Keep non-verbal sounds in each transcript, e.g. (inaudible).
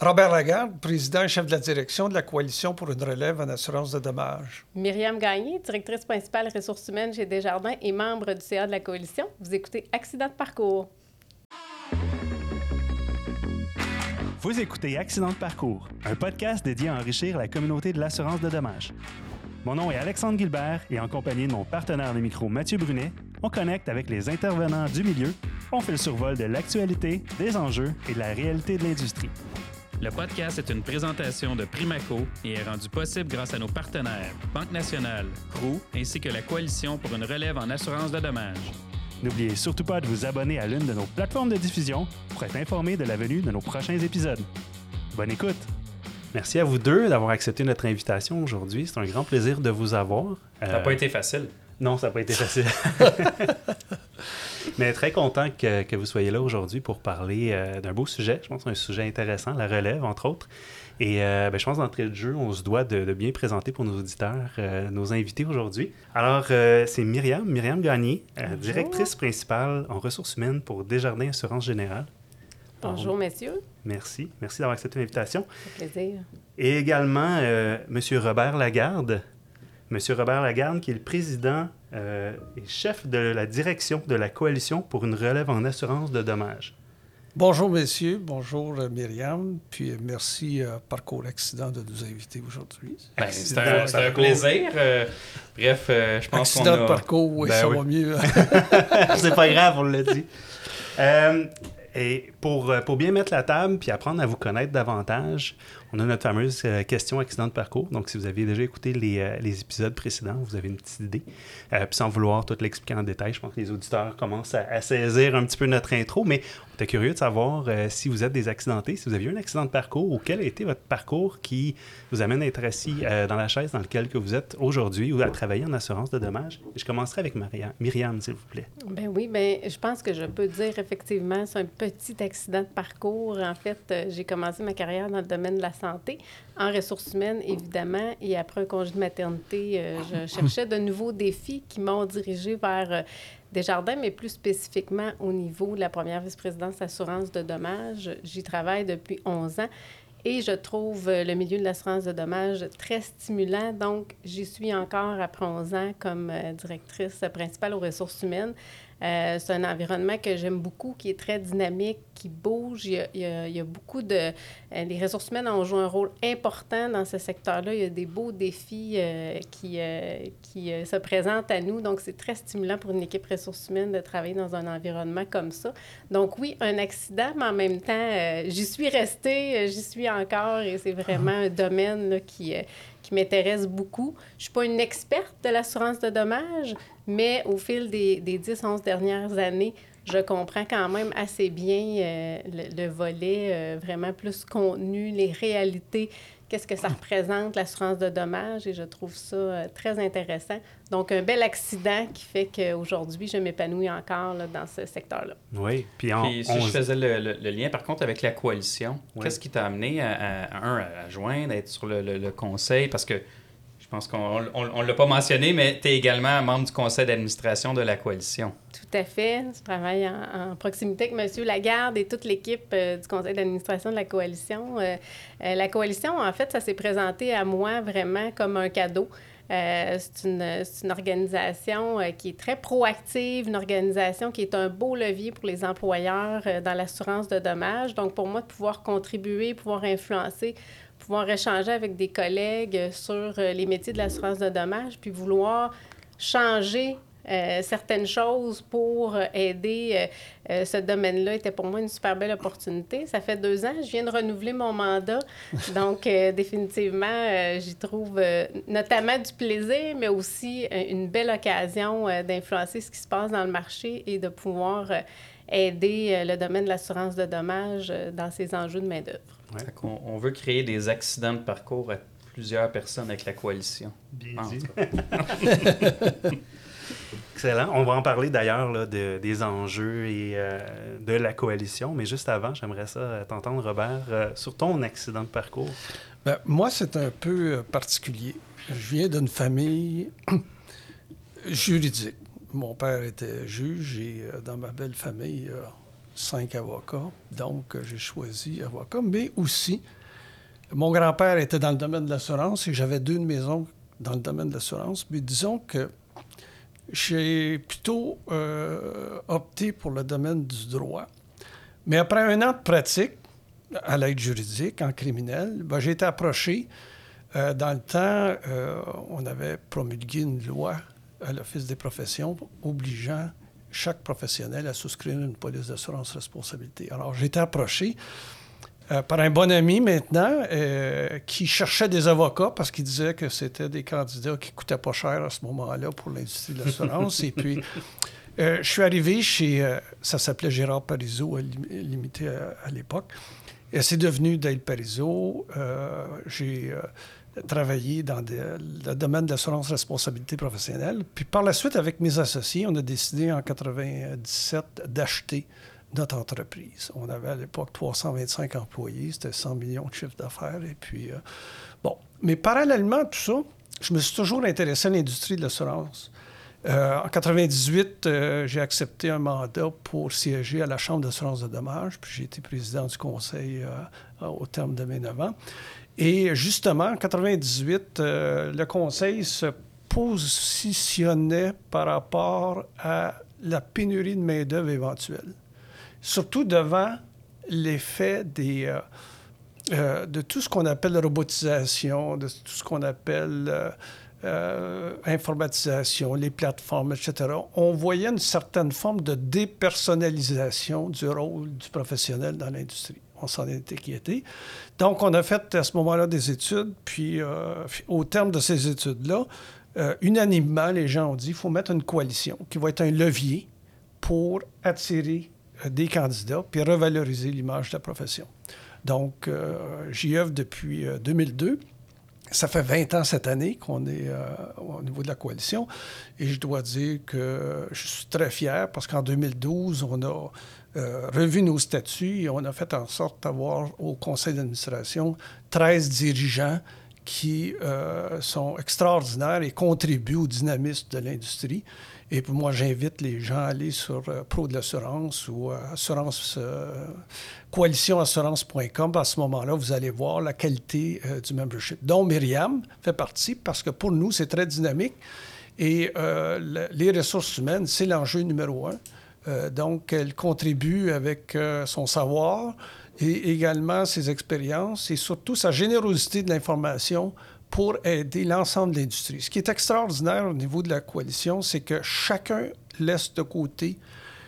Robert Lagarde, président et chef de la direction de la Coalition pour une relève en assurance de dommages. Myriam Gagné, directrice principale ressources humaines chez Desjardins et membre du CA de la Coalition. Vous écoutez Accident de parcours. Vous écoutez Accident de parcours, un podcast dédié à enrichir la communauté de l'assurance de dommages. Mon nom est Alexandre Gilbert et en compagnie de mon partenaire de micro Mathieu Brunet, on connecte avec les intervenants du milieu, on fait le survol de l'actualité, des enjeux et de la réalité de l'industrie. Le podcast est une présentation de Primaco et est rendu possible grâce à nos partenaires Banque Nationale, CRU ainsi que la Coalition pour une relève en assurance de dommages. N'oubliez surtout pas de vous abonner à l'une de nos plateformes de diffusion pour être informé de la venue de nos prochains épisodes. Bonne écoute! Merci à vous deux d'avoir accepté notre invitation aujourd'hui. C'est un grand plaisir de vous avoir. Ça n'a pas été facile. Non, ça n'a pas été facile. (laughs) Mais très content que, que vous soyez là aujourd'hui pour parler euh, d'un beau sujet. Je pense un sujet intéressant, la relève, entre autres. Et euh, ben, je pense d'entrée de jeu, on se doit de, de bien présenter pour nos auditeurs euh, nos invités aujourd'hui. Alors, c'est Myriam, Myriam Gagné, directrice principale en ressources humaines pour Desjardins Assurance Générale. Bonjour, messieurs. Merci. Merci d'avoir accepté l'invitation. Plaisir. Et également, M. Robert Lagarde, M. Robert Lagarde, qui est le président euh, et chef de la direction de la Coalition pour une relève en assurance de dommages. Bonjour, messieurs. Bonjour, euh, Myriam. Puis euh, merci à Parcours Accident de nous inviter aujourd'hui. Ben, c'est un, un, plaisir. Euh, bref, je pense qu'on Accident a... de parcours, oui, Ben ça oui. va mieux. (laughs) c'est pas grave, on l'a dit. Euh, et pour, euh, pour bien mettre la table puis apprendre à vous connaître davantage, on a notre fameuse euh, question accident de parcours. Donc, si vous avez déjà écouté les, euh, les épisodes précédents, vous avez une petite idée. Euh, puis sans vouloir tout l'expliquer en détail, je pense que les auditeurs commencent à, saisir un petit peu notre intro. Mais on était curieux de savoir si vous êtes des accidentés, si vous avez eu un accident de parcours ou quel a été votre parcours qui vous amène à être assis dans la chaise dans laquelle que vous êtes aujourd'hui ou à travailler en assurance de dommages. Je commencerai avec Maria- Myriam, s'il vous plaît. Ben oui, ben je pense que je peux dire effectivement, c'est un petit accident de parcours. En fait, j'ai commencé ma carrière dans le domaine de la santé, en ressources humaines, évidemment, et après un congé de maternité, euh, je cherchais de nouveaux défis qui m'ont dirigé vers euh, Desjardins, mais plus spécifiquement au niveau de la première vice-présidence assurance de dommages. J'y travaille depuis 11 ans. Et je trouve euh, le milieu de l'assurance de dommages très stimulant. Donc, j'y suis encore après 11 ans comme euh, directrice principale aux ressources humaines. Euh, c'est un environnement que j'aime beaucoup, qui est très dynamique, qui bouge. Il y a, il y a- il y a beaucoup de... euh, les ressources humaines ont joué un rôle important dans ce secteur-là. Il y a des beaux défis euh, qui, qui se présentent à nous. Donc, c'est très stimulant pour une équipe ressources humaines de travailler dans un environnement comme ça. Donc, oui, un accident, mais en même temps, j'y suis restée, j'y suis encore et c'est vraiment un domaine là, qui, qui m'intéresse beaucoup. Je suis pas une experte de l'assurance de dommages, mais au fil des, des 10-11 dernières années, je comprends quand même assez bien euh, le, le volet euh, vraiment plus contenu, les réalités, qu'est-ce que ça représente, l'assurance de dommages, et je trouve ça euh, très intéressant. Donc, un bel accident qui fait qu'aujourd'hui, je m'épanouis encore là, dans ce secteur-là. Oui, puis en Puis si je 11 faisais le, le- le lien par contre avec la coalition, qu'est-ce qui t'a amené à, à- à, un, à joindre, à être sur le, le- le conseil? Parce que je pense qu'on ne l'a pas mentionné, mais tu es également membre du conseil d'administration de la coalition. Tout à fait. Je travaille en, proximité avec M. Lagarde et toute l'équipe euh, du conseil d'administration de la coalition. Euh, euh, la coalition, en fait, ça s'est présenté à moi vraiment comme un cadeau. C'est une, une organisation qui est très proactive, une organisation qui est un beau levier pour les employeurs dans l'assurance de dommages. Donc, pour moi, de pouvoir contribuer, pouvoir influencer, pouvoir échanger avec des collègues sur euh, les métiers de l'assurance de dommages, puis vouloir changer euh, certaines choses pour euh, aider euh, ce domaine-là était pour moi une super belle opportunité. Ça fait deux ans, je viens de renouveler mon mandat. (laughs) Donc, euh, définitivement, j'y trouve notamment du plaisir, mais aussi une belle occasion d'influencer ce qui se passe dans le marché et de pouvoir aider le domaine de l'assurance de dommages dans ses enjeux de main-d'œuvre. Ouais. On veut créer des accidents de parcours à plusieurs personnes avec la coalition. Bien dit. (laughs) Excellent. On va en parler d'ailleurs de- des enjeux et euh, de la coalition. Mais juste avant, j'aimerais ça euh, t'entendre, Robert, euh, sur ton accident de parcours. Ben, moi, c'est un peu particulier. Je viens d'une famille (coughs) juridique. Mon père était juge et euh, dans ma belle famille, euh, cinq avocats. Donc, j'ai choisi avocat. Mais aussi, mon grand-père était dans le domaine de l'assurance et j'avais deux oncles dans le domaine de l'assurance. Mais disons que j'ai plutôt euh, opté pour le domaine du droit. Mais après un an de pratique à l'aide juridique en criminel, ben, j'ai été approché. Euh, dans le temps, euh, on avait promulgué une loi à l'Office des professions obligeant chaque professionnel à souscrire une police d'assurance responsabilité. Alors, j'ai été approché euh, par un bon ami maintenant euh, qui cherchait des avocats parce qu'il disait que c'était des candidats qui coûtaient pas cher à ce moment-là pour l'industrie de l'assurance. Et puis, euh, je suis arrivé chez, ça s'appelait Gérard Parizeau, lim- limité à, l'époque. Et c'est devenu Dale Parizeau. J'ai travaillé dans le domaine de l'assurance responsabilité professionnelle. Puis par la suite, avec mes associés, on a décidé en 97 d'acheter notre entreprise. On avait à l'époque 325 employés, c'était 100 millions de chiffre d'affaires. Et puis, euh, bon. Mais parallèlement à tout ça, je me suis toujours intéressé à l'industrie de l'assurance. Euh, en 98, euh, j'ai accepté un mandat pour siéger à la Chambre d'assurance de dommages, puis j'ai été président du conseil au terme de mes 9 ans. Et justement, en 98, euh, le conseil se positionnait par rapport à la pénurie de main-d'œuvre éventuelle, surtout devant l'effet euh, euh, de tout ce qu'on appelle robotisation, de tout ce qu'on appelle euh, euh, informatisation, les plateformes, etc. On voyait une certaine forme de dépersonnalisation du rôle du professionnel dans l'industrie. On s'en était inquiété. Donc, on a fait à ce moment-là des études, puis euh, au terme de ces études-là, euh, unanimement, les gens ont dit qu'il faut mettre une coalition qui va être un levier pour attirer euh, des candidats puis revaloriser l'image de la profession. Donc, j'y œuvre depuis euh, 2002. Ça fait 20 ans cette année qu'on est au niveau de la coalition. Et je dois dire que je suis très fier parce qu'en 2012, on a euh, revu nos statuts et on a fait en sorte d'avoir au conseil d'administration 13 dirigeants qui euh, sont extraordinaires et contribuent au dynamisme de l'industrie. Et pour moi, j'invite les gens à aller sur euh, Pro de l'assurance ou assurance, coalitionassurance.com. À ce moment-là, vous allez voir la qualité du membership, dont Myriam fait partie, parce que pour nous, c'est très dynamique. Et le- les ressources humaines, c'est l'enjeu numéro un. Euh, donc, elle contribue avec euh, son savoir et également ses expériences et surtout sa générosité de l'information pour aider l'ensemble de l'industrie. Ce qui est extraordinaire au niveau de la coalition, c'est que chacun laisse de côté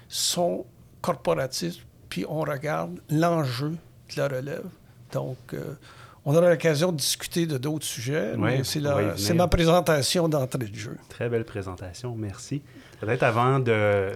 son corporatisme, puis on regarde l'enjeu de la relève. Donc, euh, on aura l'occasion de discuter de d'autres sujets, Oui, c'est la- ma présentation d'entrée de jeu. Très belle présentation, merci. Peut-être avant de,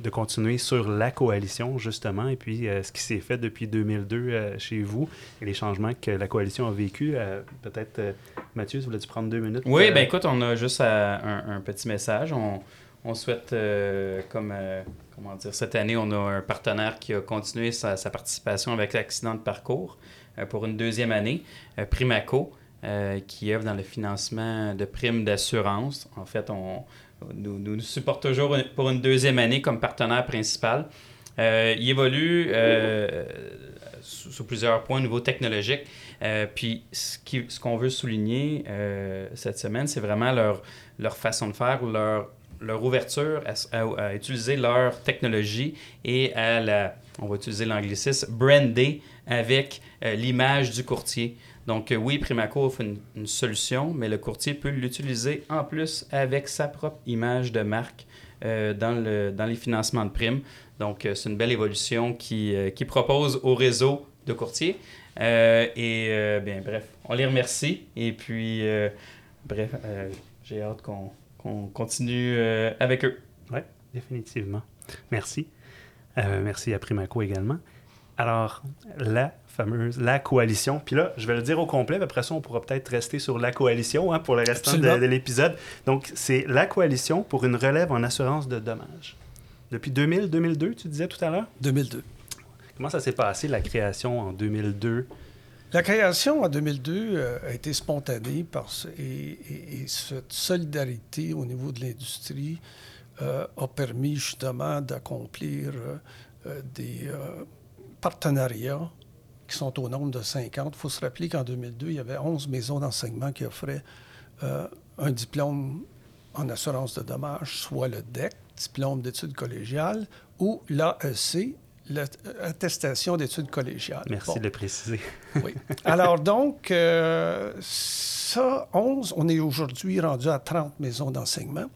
de continuer sur la coalition, justement, et puis euh, ce qui s'est fait depuis 2002 euh, chez vous et les changements que la coalition a vécu, euh, peut-être, euh, Mathieu, voulais-tu prendre deux minutes? Oui, euh, ben écoute, on a juste un, un petit message. On, on souhaite, euh, comme euh, comment dire, cette année, on a un partenaire qui a continué sa, sa participation avec l'accident de parcours pour une deuxième année, euh, Primaco, euh, qui œuvre dans le financement de primes d'assurance. En fait, on nous, nous supporte toujours pour une deuxième année comme partenaire principal. Euh, il évolue euh, sous, plusieurs points au niveau technologique. Euh, puis ce qui- ce qu'on veut souligner euh, cette semaine, c'est vraiment leur, leur façon de faire, leur, leur ouverture à- à utiliser leur technologie et à la, on va utiliser l'anglicisme, brander avec euh, l'image du courtier. Donc euh, oui, Primaco offre une, solution, mais le courtier peut l'utiliser en plus avec sa propre image de marque euh, dans, le, dans les financements de primes. Donc c'est une belle évolution qui, propose au réseau de courtiers. Et bien, bref, on les remercie. Et puis, bref, j'ai hâte qu'on continue avec eux. Oui, définitivement. Merci. Euh, merci à Primaco également. Alors, la fameuse, la coalition. Puis là, je vais le dire au complet, puis après ça, on pourra peut-être rester sur la coalition hein, pour le restant de, Absolument. de l'épisode. Donc, c'est la coalition pour une relève en assurance de dommages. Depuis 2000-2002, tu disais tout à l'heure? 2002. Comment ça s'est passé, la création en 2002? La création en 2002 euh, a été spontanée parce, et, et- et cette solidarité au niveau de l'industrie a permis justement d'accomplir euh, euh, des euh, partenariats qui sont au nombre de 50. Il faut se rappeler qu'en 2002, il y avait 11 maisons d'enseignement qui offraient euh, un diplôme en assurance de dommages, soit le DEC, diplôme d'études collégiales, ou l'AEC, l'attestation d'études collégiales. Merci bon. de le préciser. (laughs) oui. Alors donc, euh, ça, 11, on est aujourd'hui rendu à 30 maisons d'enseignement.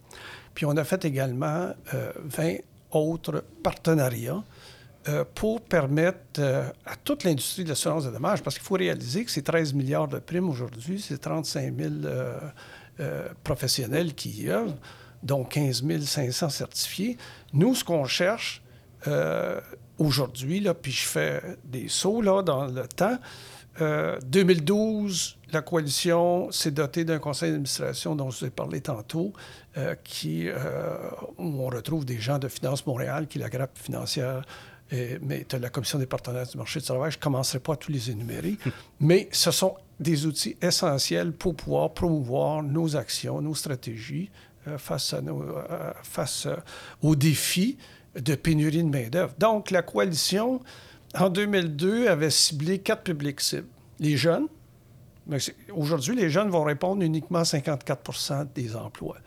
Puis on a fait également euh, 20 autres partenariats euh, pour permettre euh, à toute l'industrie de l'assurance de dommages, parce qu'il faut réaliser que c'est 13 milliards de primes aujourd'hui, c'est 35 000 euh, professionnels qui y œuvrent, dont 15 500 certifiés. Nous, ce qu'on cherche aujourd'hui, puis je fais des sauts dans le temps, 2012, la coalition s'est dotée d'un conseil d'administration dont je vous ai parlé tantôt, euh, qui, euh, où on retrouve des gens de Finance Montréal, qui la grappe financière, et, mais de la Commission des partenaires du marché du travail. Je ne commencerai pas à tous les énumérer, (laughs) mais ce sont des outils essentiels pour pouvoir promouvoir nos actions, nos stratégies euh, face, à nos, face aux défis de pénurie de main-d'œuvre. Donc, la coalition en 2002, avait ciblé quatre publics cibles. Les jeunes. Aujourd'hui, les jeunes vont répondre uniquement à 54% des emplois.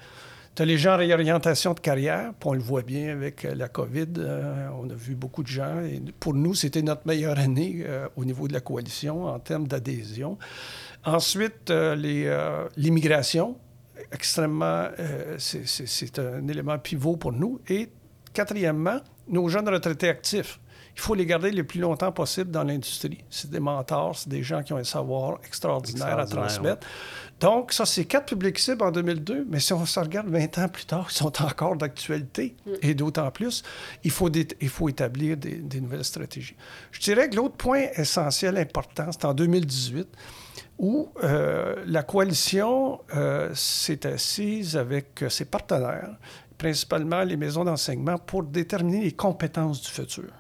Tu as les gens en réorientation de carrière, puis on le voit bien avec la COVID. Euh, on a vu beaucoup de gens. Et pour nous, c'était notre meilleure année euh, au niveau de la coalition en termes d'adhésion. Ensuite, euh, l'immigration, extrêmement, c'est un élément pivot pour nous. Et quatrièmement, nos jeunes retraités actifs il faut les garder le plus longtemps possible dans l'industrie. C'est des mentors, c'est des gens qui ont un savoir extraordinaire, à transmettre. Donc, ça, c'est quatre publics cibles en 2002, mais si on se regarde 20 ans plus tard, ils sont encore d'actualité. Mm. Et d'autant plus, il faut, il faut établir des, nouvelles stratégies. Je dirais que l'autre point essentiel, important, c'est en 2018, où euh, la coalition euh, s'est assise avec euh, ses partenaires, principalement les maisons d'enseignement, pour déterminer les compétences du futur.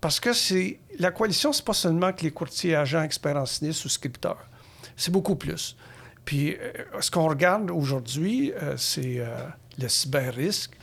Parce que c'est la coalition, c'est pas seulement que les courtiers, agents, experts en sinistre, souscripteurs. C'est beaucoup plus. Puis euh, ce qu'on regarde aujourd'hui, euh, c'est euh, le cyber-risque.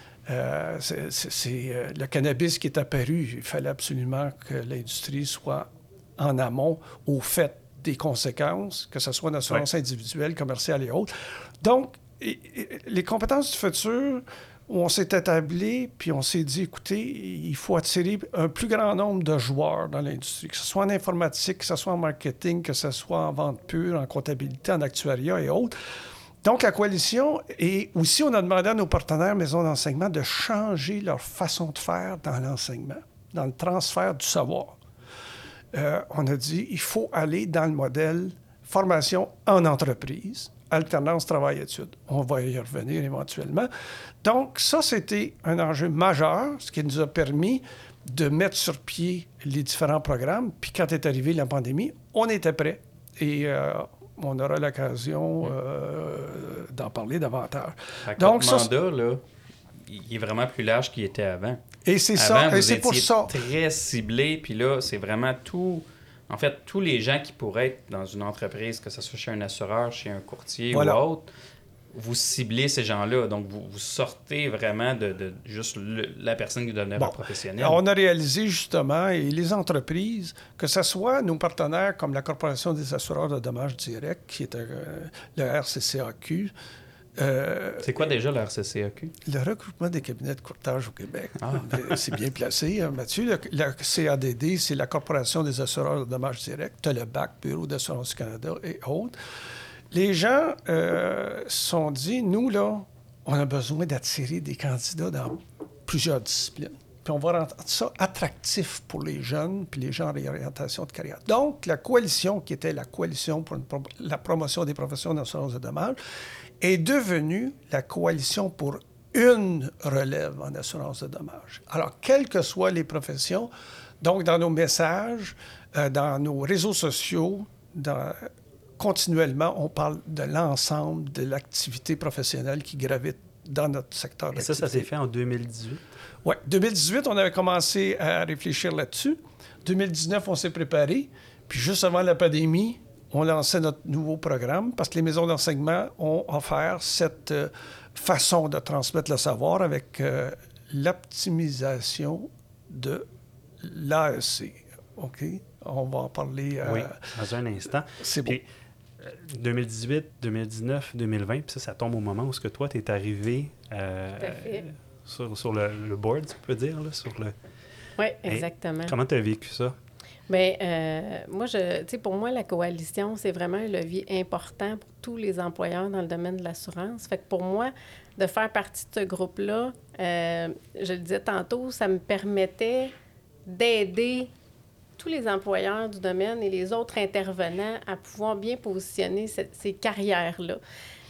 c'est le cannabis qui est apparu. Il fallait absolument que l'industrie soit en amont au fait des conséquences, que ce soit une assurance individuelle, commerciale et autres. Donc, les compétences du futur, on s'est établi, puis on s'est dit, écoutez, il faut attirer un plus grand nombre de joueurs dans l'industrie, que ce soit en informatique, que ce soit en marketing, que ce soit en vente pure, en comptabilité, en actuariat et autres. Donc, la coalition, et aussi, on a demandé à nos partenaires maisons d'enseignement de changer leur façon de faire dans l'enseignement, dans le transfert du savoir. Euh, on a dit, il faut aller dans le modèle formation en entreprise alternance travail-études. On va y revenir éventuellement. Donc, ça, c'était un enjeu majeur, ce qui nous a permis de mettre sur pied les différents programmes. Puis quand est arrivée la pandémie, on était prêt. Et euh, on aura l'occasion euh, d'en parler davantage. Donc, ça, mandat, là, il est vraiment plus large qu'il était avant. Et c'est ça. Et c'est pour ça. très ciblé, puis là, c'est vraiment tout en fait, tous les gens qui pourraient être dans une entreprise, que ce soit chez un assureur, chez un courtier ou autre, vous ciblez ces gens-là. Donc, vous, sortez vraiment de, juste la personne qui devenait bon. professionnel. On a réalisé justement, et les entreprises, que ce soit nos partenaires comme la Corporation des assureurs de dommages directs, qui est euh, le RCCAQ, euh, c'est quoi déjà le RCCAQ? Le regroupement des cabinets de courtage au Québec. Ah. (laughs) c'est bien placé, hein, Mathieu. Le, CADD, c'est la Corporation des assureurs de dommages directs. Tu as le BAC, Bureau d'assurance du Canada et autres. Les gens euh, sont dit, nous, là, on a besoin d'attirer des candidats dans plusieurs disciplines. Puis on va rendre ça attractif pour les jeunes, puis les gens en réorientation de carrière. Donc, la coalition, qui était la coalition pour la promotion des professions d'assurance de dommages, est devenue la coalition pour une relève en assurance de dommages. Alors, quelles que soient les professions, donc dans nos messages, euh, dans nos réseaux sociaux, continuellement, on parle de l'ensemble de l'activité professionnelle qui gravite dans notre secteur Et ça, ça s'est fait en 2018? Oui, 2018, on avait commencé à réfléchir là-dessus. 2019, on s'est préparé. Puis juste avant la pandémie, on lançait notre nouveau programme parce que les maisons d'enseignement ont offert cette euh, façon de transmettre le savoir avec euh, l'optimisation de l'AEC. OK? On va en parler. oui, dans un instant. C'est bon. 2018, 2019, 2020, puis ça, ça tombe au moment où ce que toi, tu es arrivé sur, sur le, board, tu peux dire, là, sur le... Oui, exactement. comment tu as vécu ça? Bien, euh, moi, je, tu sais, pour moi, la coalition, c'est vraiment un levier important pour tous les employeurs dans le domaine de l'assurance. Fait que pour moi, de faire partie de ce groupe-là, euh, je le disais tantôt, ça me permettait d'aider tous les employeurs du domaine et les autres intervenants à pouvoir bien positionner ces carrières-là.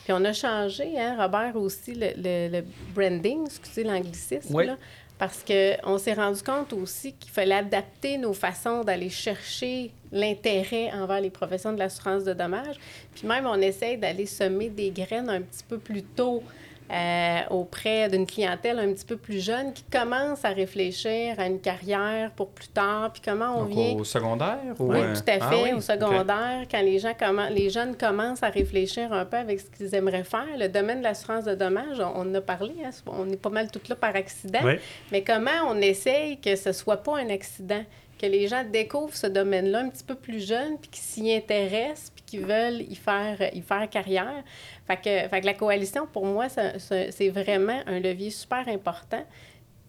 Puis on a changé, hein, Robert, aussi le, le, branding, excusez l'anglicisme, là, parce qu'on s'est rendu compte aussi qu'il fallait adapter nos façons d'aller chercher l'intérêt envers les professions de l'assurance de dommages. Puis même, on essaye d'aller semer des graines un petit peu plus tôt euh, auprès d'une clientèle un petit peu plus jeune qui commence à réfléchir à une carrière pour plus tard, puis comment on vient... au secondaire? Oui, tout à ah fait, au secondaire, quand les, gens les jeunes commencent à réfléchir un peu avec ce qu'ils aimeraient faire. Le domaine de l'assurance de dommages, on, en a parlé, hein, on est pas mal toutes là par accident, mais comment on essaye que ce soit pas un accident, que les gens découvrent ce domaine-là un petit peu plus jeune, puis qu'ils s'y intéressent, puis qu'ils veulent y faire, y faire carrière. Fait que la coalition, pour moi, c'est vraiment un levier super important.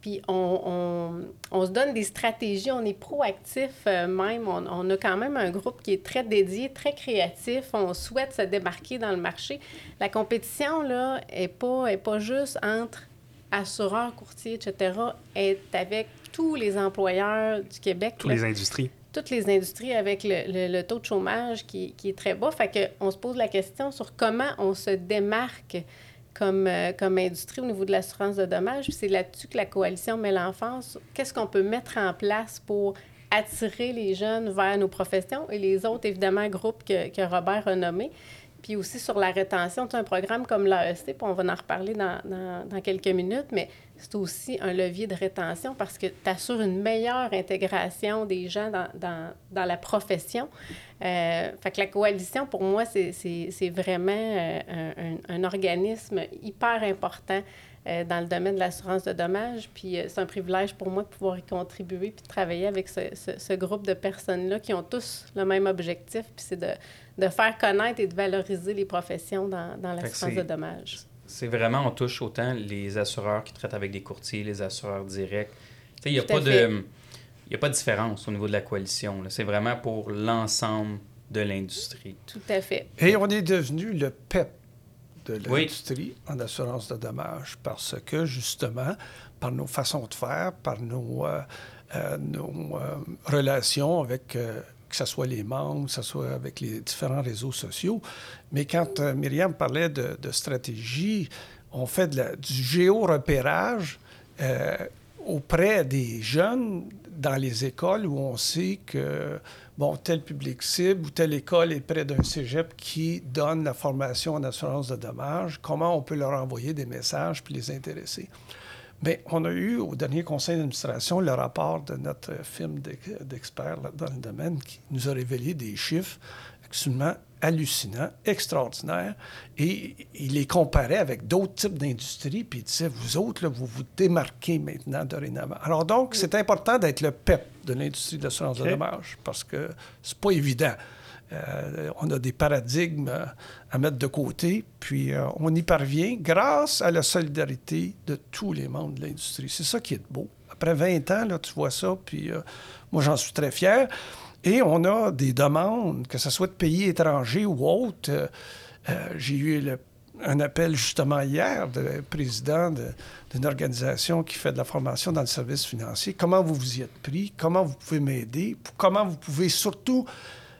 Puis on, on, on, se donne des stratégies, on est proactif euh, même. On, on, a quand même un groupe qui est très dédié, très créatif. On souhaite se démarquer dans le marché. La compétition, là, n'est pas, est pas juste entre assureurs, courtiers, etc. est avec tous les employeurs du Québec. Toutes les industries. Toutes les industries avec le, le, taux de chômage qui, qui, est très bas. Fait qu'on se pose la question sur comment on se démarque comme, euh, comme industrie au niveau de l'assurance de dommages. C'est là-dessus que la coalition met l'enfance. Qu'est-ce qu'on peut mettre en place pour attirer les jeunes vers nos professions? Et les autres, évidemment, groupes que, que Robert a nommés. Puis aussi sur la rétention, un programme comme l'AEC, puis on va en reparler dans, dans, quelques minutes, mais c'est aussi un levier de rétention parce que tu assures une meilleure intégration des gens dans, dans, dans la profession. Euh, fait que la coalition, pour moi, c'est vraiment euh, un, un, organisme hyper important euh, dans le domaine de l'assurance de dommages. Puis c'est un privilège pour moi de pouvoir y contribuer puis de travailler avec ce, ce, ce groupe de personnes-là qui ont tous le même objectif, puis c'est de, de, faire connaître et de valoriser les professions dans, dans l'assurance de dommages. C'est vraiment, on touche autant les assureurs qui traitent avec des courtiers, les assureurs directs. Il n'y a, pas de, a pas de différence au niveau de la coalition. C'est vraiment pour l'ensemble de l'industrie. Tout à fait. Et on est devenu le PEP de l'industrie en assurance de dommages parce que, justement, par nos façons de faire, par nos, euh, euh, nos euh, relations avec que ce soit les membres, que ce soit avec les différents réseaux sociaux. Mais quand Myriam parlait de, stratégie, on fait du géo-repérage auprès des jeunes dans les écoles où on sait que, bon, tel public cible ou telle école est près d'un cégep qui donne la formation en assurance de dommages, comment on peut leur envoyer des messages puis les intéresser? Bien, on a eu au dernier conseil d'administration le rapport de notre firme d'experts dans le domaine qui nous a révélé des chiffres absolument hallucinants, extraordinaires, et il les comparait avec d'autres types d'industries, puis il disait, vous autres, là, vous vous démarquez maintenant dorénavant. Alors donc, c'est important d'être le PEP de l'industrie de l'assurance de dommages, parce que c'est pas évident. Euh, on a des paradigmes euh, à mettre de côté, puis euh, on y parvient grâce à la solidarité de tous les membres de l'industrie. C'est ça qui est beau. Après 20 ans, là, tu vois ça, puis moi, j'en suis très fier. Et on a des demandes, que ce soit de pays étrangers ou autres. J'ai eu un appel justement hier de président d'une organisation qui fait de la formation dans le service financier. Comment vous vous y êtes pris? Comment vous pouvez m'aider? Comment vous pouvez surtout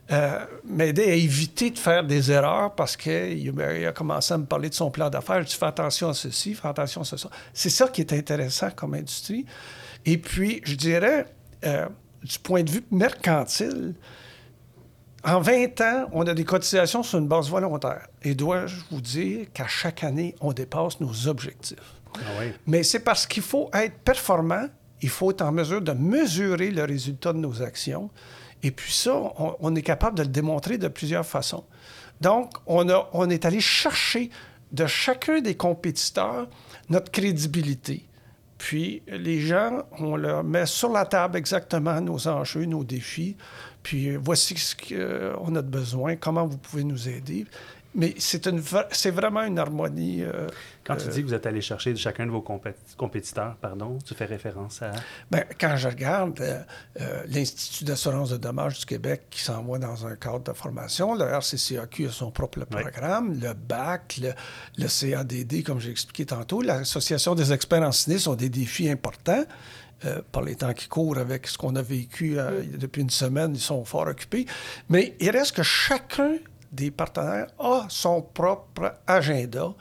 euh, m'aider à éviter de faire des erreurs parce qu'il a commencé à me parler de son plan d'affaires. Je fais attention à ceci, fais attention à ceci. C'est ça qui est intéressant comme industrie. Et puis, je dirais, euh, du point de vue mercantile, en 20 ans, on a des cotisations sur une base volontaire. Et dois-je vous dire qu'à chaque année, on dépasse nos objectifs? Ah oui. Mais c'est parce qu'il faut être performant, il faut être en mesure de mesurer le résultat de nos actions. Et puis ça, on, est capable de le démontrer de plusieurs façons. Donc, on, a, on est allé chercher de chacun des compétiteurs notre crédibilité. Puis les gens, on leur met sur la table exactement nos enjeux, nos défis. Puis voici ce qu'on a de besoin, comment vous pouvez nous aider. Mais c'est, une, c'est vraiment une harmonie. Euh, quand tu dis que vous êtes allé chercher chacun de vos compétiteurs, pardon, tu fais référence à... Bien, quand je regarde euh, euh, l'Institut d'assurance de dommages du Québec qui s'envoie dans un cadre de formation, le RCCAQ a son propre programme, le BAC, le, le, CADD, comme j'ai expliqué tantôt, l'Association des experts en sinistres ont des défis importants. Par les temps qui courent avec ce qu'on a vécu depuis une semaine, ils sont fort occupés. Mais il reste que chacun des partenaires a son propre agenda.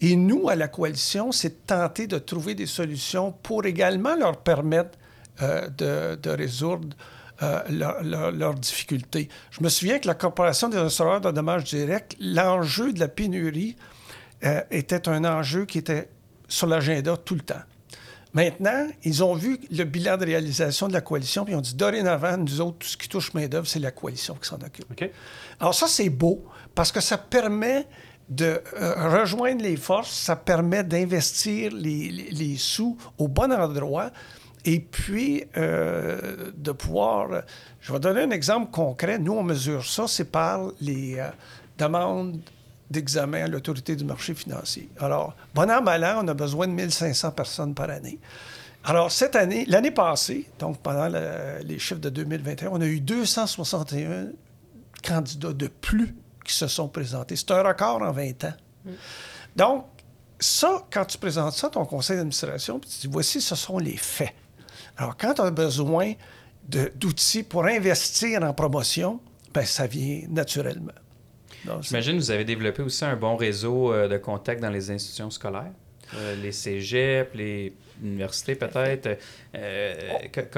Et nous, à la coalition, c'est tenter de trouver des solutions pour également leur permettre euh, de, résoudre euh, leurs difficultés. Je me souviens que la Corporation des restaurants de dommages directs, l'enjeu de la pénurie euh, était un enjeu qui était sur l'agenda tout le temps. Maintenant, ils ont vu le bilan de réalisation de la coalition, puis ils ont dit dorénavant, nous autres, tout ce qui touche main-d'œuvre, c'est la coalition qui s'en occupe. Alors, ça, c'est beau parce que ça permet de euh, rejoindre les forces, ça permet d'investir les, sous au bon endroit et puis euh, de pouvoir. Je vais donner un exemple concret. Nous, on mesure ça, c'est par les euh, demandes d'examen à l'autorité du marché financier. Alors, bon an, mal an, on a besoin de 1500 personnes par année. Alors, cette année, l'année passée, donc pendant les chiffres de 2021, on a eu 261 candidats de plus qui se sont présentés. C'est un record en 20 ans. Mm. Donc, ça, quand tu présentes ça à ton conseil d'administration, tu dis, voici, ce sont les faits. Alors, quand tu as besoin d'outils pour investir en promotion, ben, ça vient naturellement. J'imagine que vous avez développé aussi un bon réseau euh, de contacts dans les institutions scolaires, euh, les cégeps, les universités peut-être. Euh,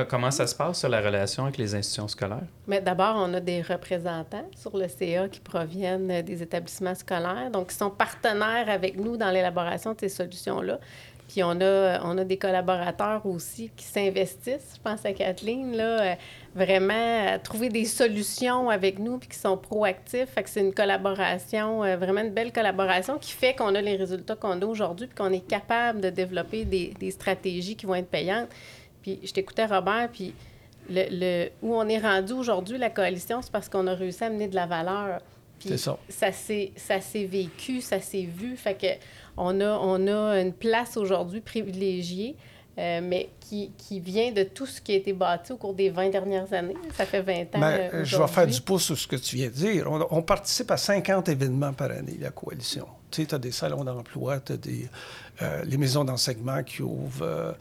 comment ça se passe sur la relation avec les institutions scolaires? Mais d'abord, on a des représentants sur le CA qui proviennent des établissements scolaires, donc qui sont partenaires avec nous dans l'élaboration de ces solutions-là. Puis on a, on a des collaborateurs aussi qui s'investissent. Je pense à Kathleen, là, euh, vraiment trouver des solutions avec nous puis qui sont proactifs. Fait que c'est une collaboration, euh, vraiment une belle collaboration qui fait qu'on a les résultats qu'on a aujourd'hui puis qu'on est capable de développer des, des, stratégies qui vont être payantes. Puis je t'écoutais, Robert, puis le, le, où on est rendu aujourd'hui, la coalition, c'est parce qu'on a réussi à amener de la valeur. C'est ça. Ça s'est vécu, ça s'est vu. Fait que on a, on a une place aujourd'hui privilégiée, euh, mais qui, qui, vient de tout ce qui a été bâti au cours des 20 dernières années. Ça fait 20 ans. Ben, euh, je vais faire du pouce sur ce que tu viens de dire. On, participe à 50 événements par année, la coalition. Tu sais, tu as des salons d'emploi, tu as des, euh, les maisons d'enseignement qui ouvrent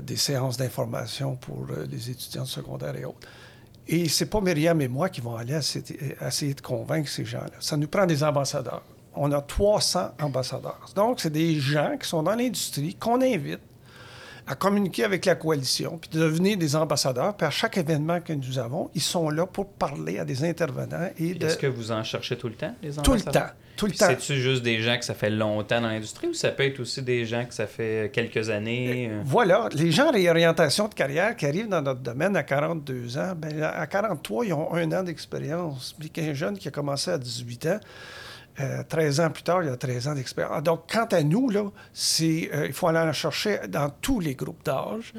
des séances d'information pour les étudiants secondaires et autres. Et c'est pas Myriam et moi qui vont aller essayer de convaincre ces gens-là. Ça nous prend des ambassadeurs on a 300 ambassadeurs. Donc, c'est des gens qui sont dans l'industrie qu'on invite à communiquer avec la coalition, puis de devenir des ambassadeurs. Puis à chaque événement que nous avons, ils sont là pour parler à des intervenants. et de... Est-ce que vous en cherchez tout le temps, les ambassadeurs? Tout le temps. Tout le temps. C'est-tu juste des gens que ça fait longtemps dans l'industrie ou ça peut être aussi des gens que ça fait quelques années? Euh? Voilà. Les gens en réorientation de carrière qui arrivent dans notre domaine à 42 ans, bien, à 43, ils ont un an d'expérience. Puis qu'un jeune qui a commencé à 18 ans, 13 euh, ans plus tard, il y a 13 ans d'expérience. Donc, quant à nous, là, c'est, euh, il faut aller en chercher dans tous les groupes d'âge,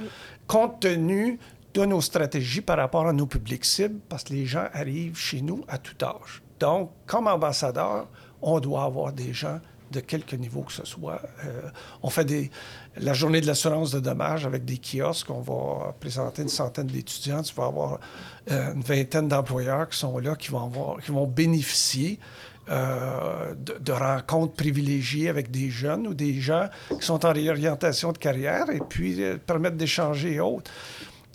compte tenu de nos stratégies par rapport à nos publics cibles, parce que les gens arrivent chez nous à tout âge. Donc, comme ambassadeur, on doit avoir des gens de quelque niveau que ce soit. Euh, on fait des, la journée de l'assurance de dommages avec des kiosques. On va présenter une centaine d'étudiants. Tu vas avoir une vingtaine d'employeurs qui sont là, qui vont, avoir, qui vont bénéficier euh, de, rencontres privilégiées avec des jeunes ou des gens qui sont en réorientation de carrière et puis euh, permettre d'échanger et autres.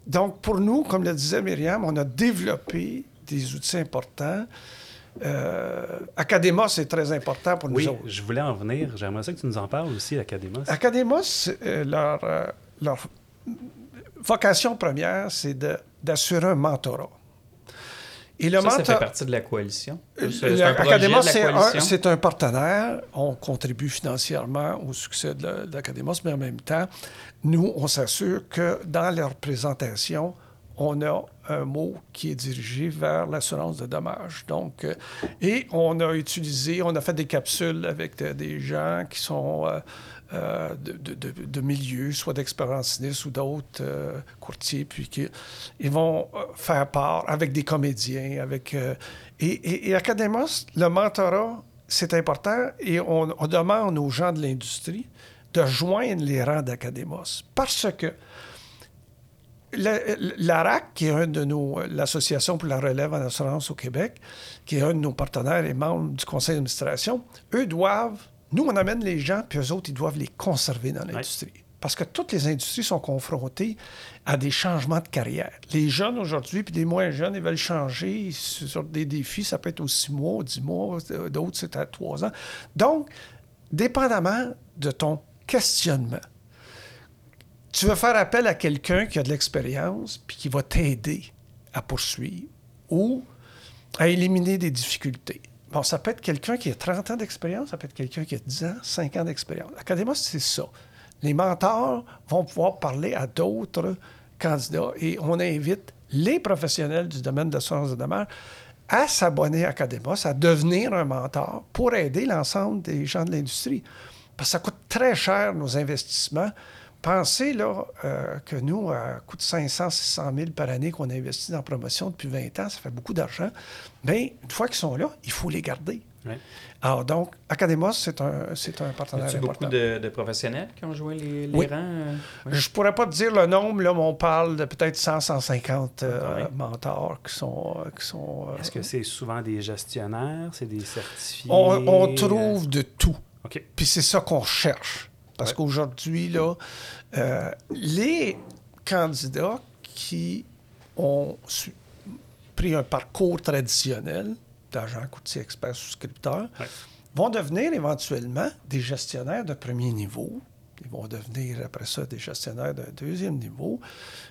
Donc, pour nous, comme le disait Myriam, on a développé des outils importants. Euh, Academos, c'est très important pour nous oui, je voulais en venir. J'aimerais ça que tu nous en parles aussi, Academos. Academos, leur, leur vocation première, c'est d'assurer un mentorat. Et le ça, ça fait partie de la coalition? Euh, c'est un, partenaire. On contribue financièrement au succès de l'Académos, mais en même temps, nous, on s'assure que dans leur présentation, on a un mot qui est dirigé vers l'assurance de dommages. Donc, euh, et on a utilisé, on a fait des capsules avec de- des gens qui sont euh, euh, de, de, milieux, soit d'expériencistes ou d'autres euh, courtiers, puis qui ils vont euh, faire part avec des comédiens, avec euh, et, et, le mentorat, c'est important et on, demande aux gens de l'industrie de joindre les rangs d'Academos parce que l'ARAC, qui est un de nos, l'Association pour la relève en assurance au Québec, qui est un de nos partenaires et membres du conseil d'administration, eux doivent, nous on amène les gens, puis eux autres, ils doivent les conserver dans l'industrie. Parce que toutes les industries sont confrontées à des changements de carrière. Les jeunes aujourd'hui, puis les moins jeunes, ils veulent changer sur des défis. Ça peut être aux six mois, dix mois, d'autres, c'est à trois ans. Donc, dépendamment de ton questionnement, tu veux faire appel à quelqu'un qui a de l'expérience puis qui va t'aider à poursuivre ou à éliminer des difficultés. Bon, ça peut être quelqu'un qui a 30 ans d'expérience, ça peut être quelqu'un qui a 10 ans, 5 ans d'expérience. Académos, c'est ça. Les mentors vont pouvoir parler à d'autres candidats et on invite les professionnels du domaine de l'assurance de dommages à s'abonner à Académos, à devenir un mentor pour aider l'ensemble des gens de l'industrie. Parce que ça coûte très cher, nos investissements. Pensez là, euh, que nous, à coût de 500, 600 000 par année qu'on investit dans la promotion depuis 20 ans, ça fait beaucoup d'argent. Mais une fois qu'ils sont là, il faut les garder. Ouais. Alors donc, Academos, c'est un, c'est un partenaire a-tu important. beaucoup de, de professionnels qui ont joué les, les Oui. rangs? euh? Ouais. Je pourrais pas te dire le nombre, là, mais on parle de peut-être 100, 150 euh, Ouais. mentors qui sont... euh, qui sont euh, Est-ce que c'est souvent des gestionnaires, c'est des certifiés? on, on euh, trouve de tout. OK. Puis c'est ça qu'on cherche. Parce Ouais. qu'aujourd'hui, là, euh, les candidats qui ont su- pris un parcours traditionnel d'agent courtier expert souscripteur Ouais. vont devenir éventuellement des gestionnaires de premier niveau. Ils vont devenir après ça des gestionnaires de deuxième niveau.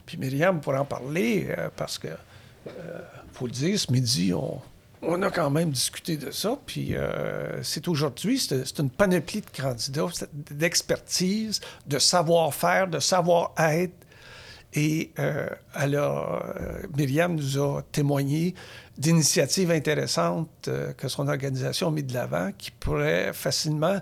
Puis Myriam pourra en parler euh, parce que, euh, faut le dire, ce midi, on, on a quand même discuté de ça. Puis euh, c'est aujourd'hui, c'est une panoplie de candidats, d'expertise, de savoir-faire, de savoir-être. Et euh, elle a, euh, Myriam nous a témoigné d'initiatives intéressantes euh, que son organisation a mis de l'avant qui pourraient facilement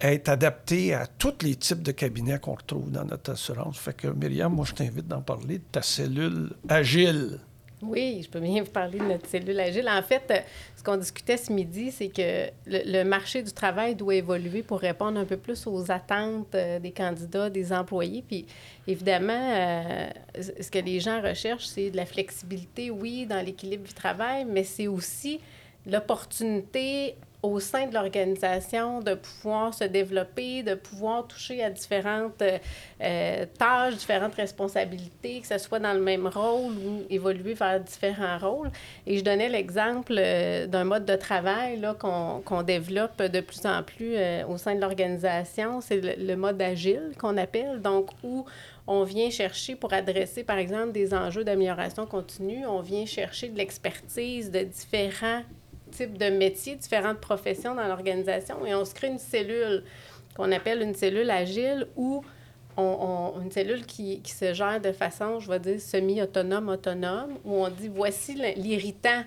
être adaptées à tous les types de cabinets qu'on retrouve dans notre assurance. Fait que Myriam, moi je t'invite d'en parler de ta cellule agile. Oui, je peux bien vous parler de notre cellule agile. En fait, euh, ce qu'on discutait ce midi, c'est que le, marché du travail doit évoluer pour répondre un peu plus aux attentes euh, des candidats, des employés. Puis, évidemment, euh, ce que les gens recherchent, c'est de la flexibilité, oui, dans l'équilibre du travail, mais c'est aussi l'opportunité au sein de l'organisation de pouvoir se développer, de pouvoir toucher à différentes euh, tâches, différentes responsabilités, que ce soit dans le même rôle ou évoluer vers différents rôles. Et je donnais l'exemple euh, d'un mode de travail là, qu'on, qu'on développe de plus en plus euh, au sein de l'organisation. C'est le, le mode agile qu'on appelle, donc où on vient chercher pour adresser, par exemple, des enjeux d'amélioration continue, on vient chercher de l'expertise de différents types de métiers, différentes professions dans l'organisation et on se crée une cellule qu'on appelle une cellule agile où on, une cellule qui, se gère de façon, je vais dire, semi-autonome, autonome, où on dit voici l'irritant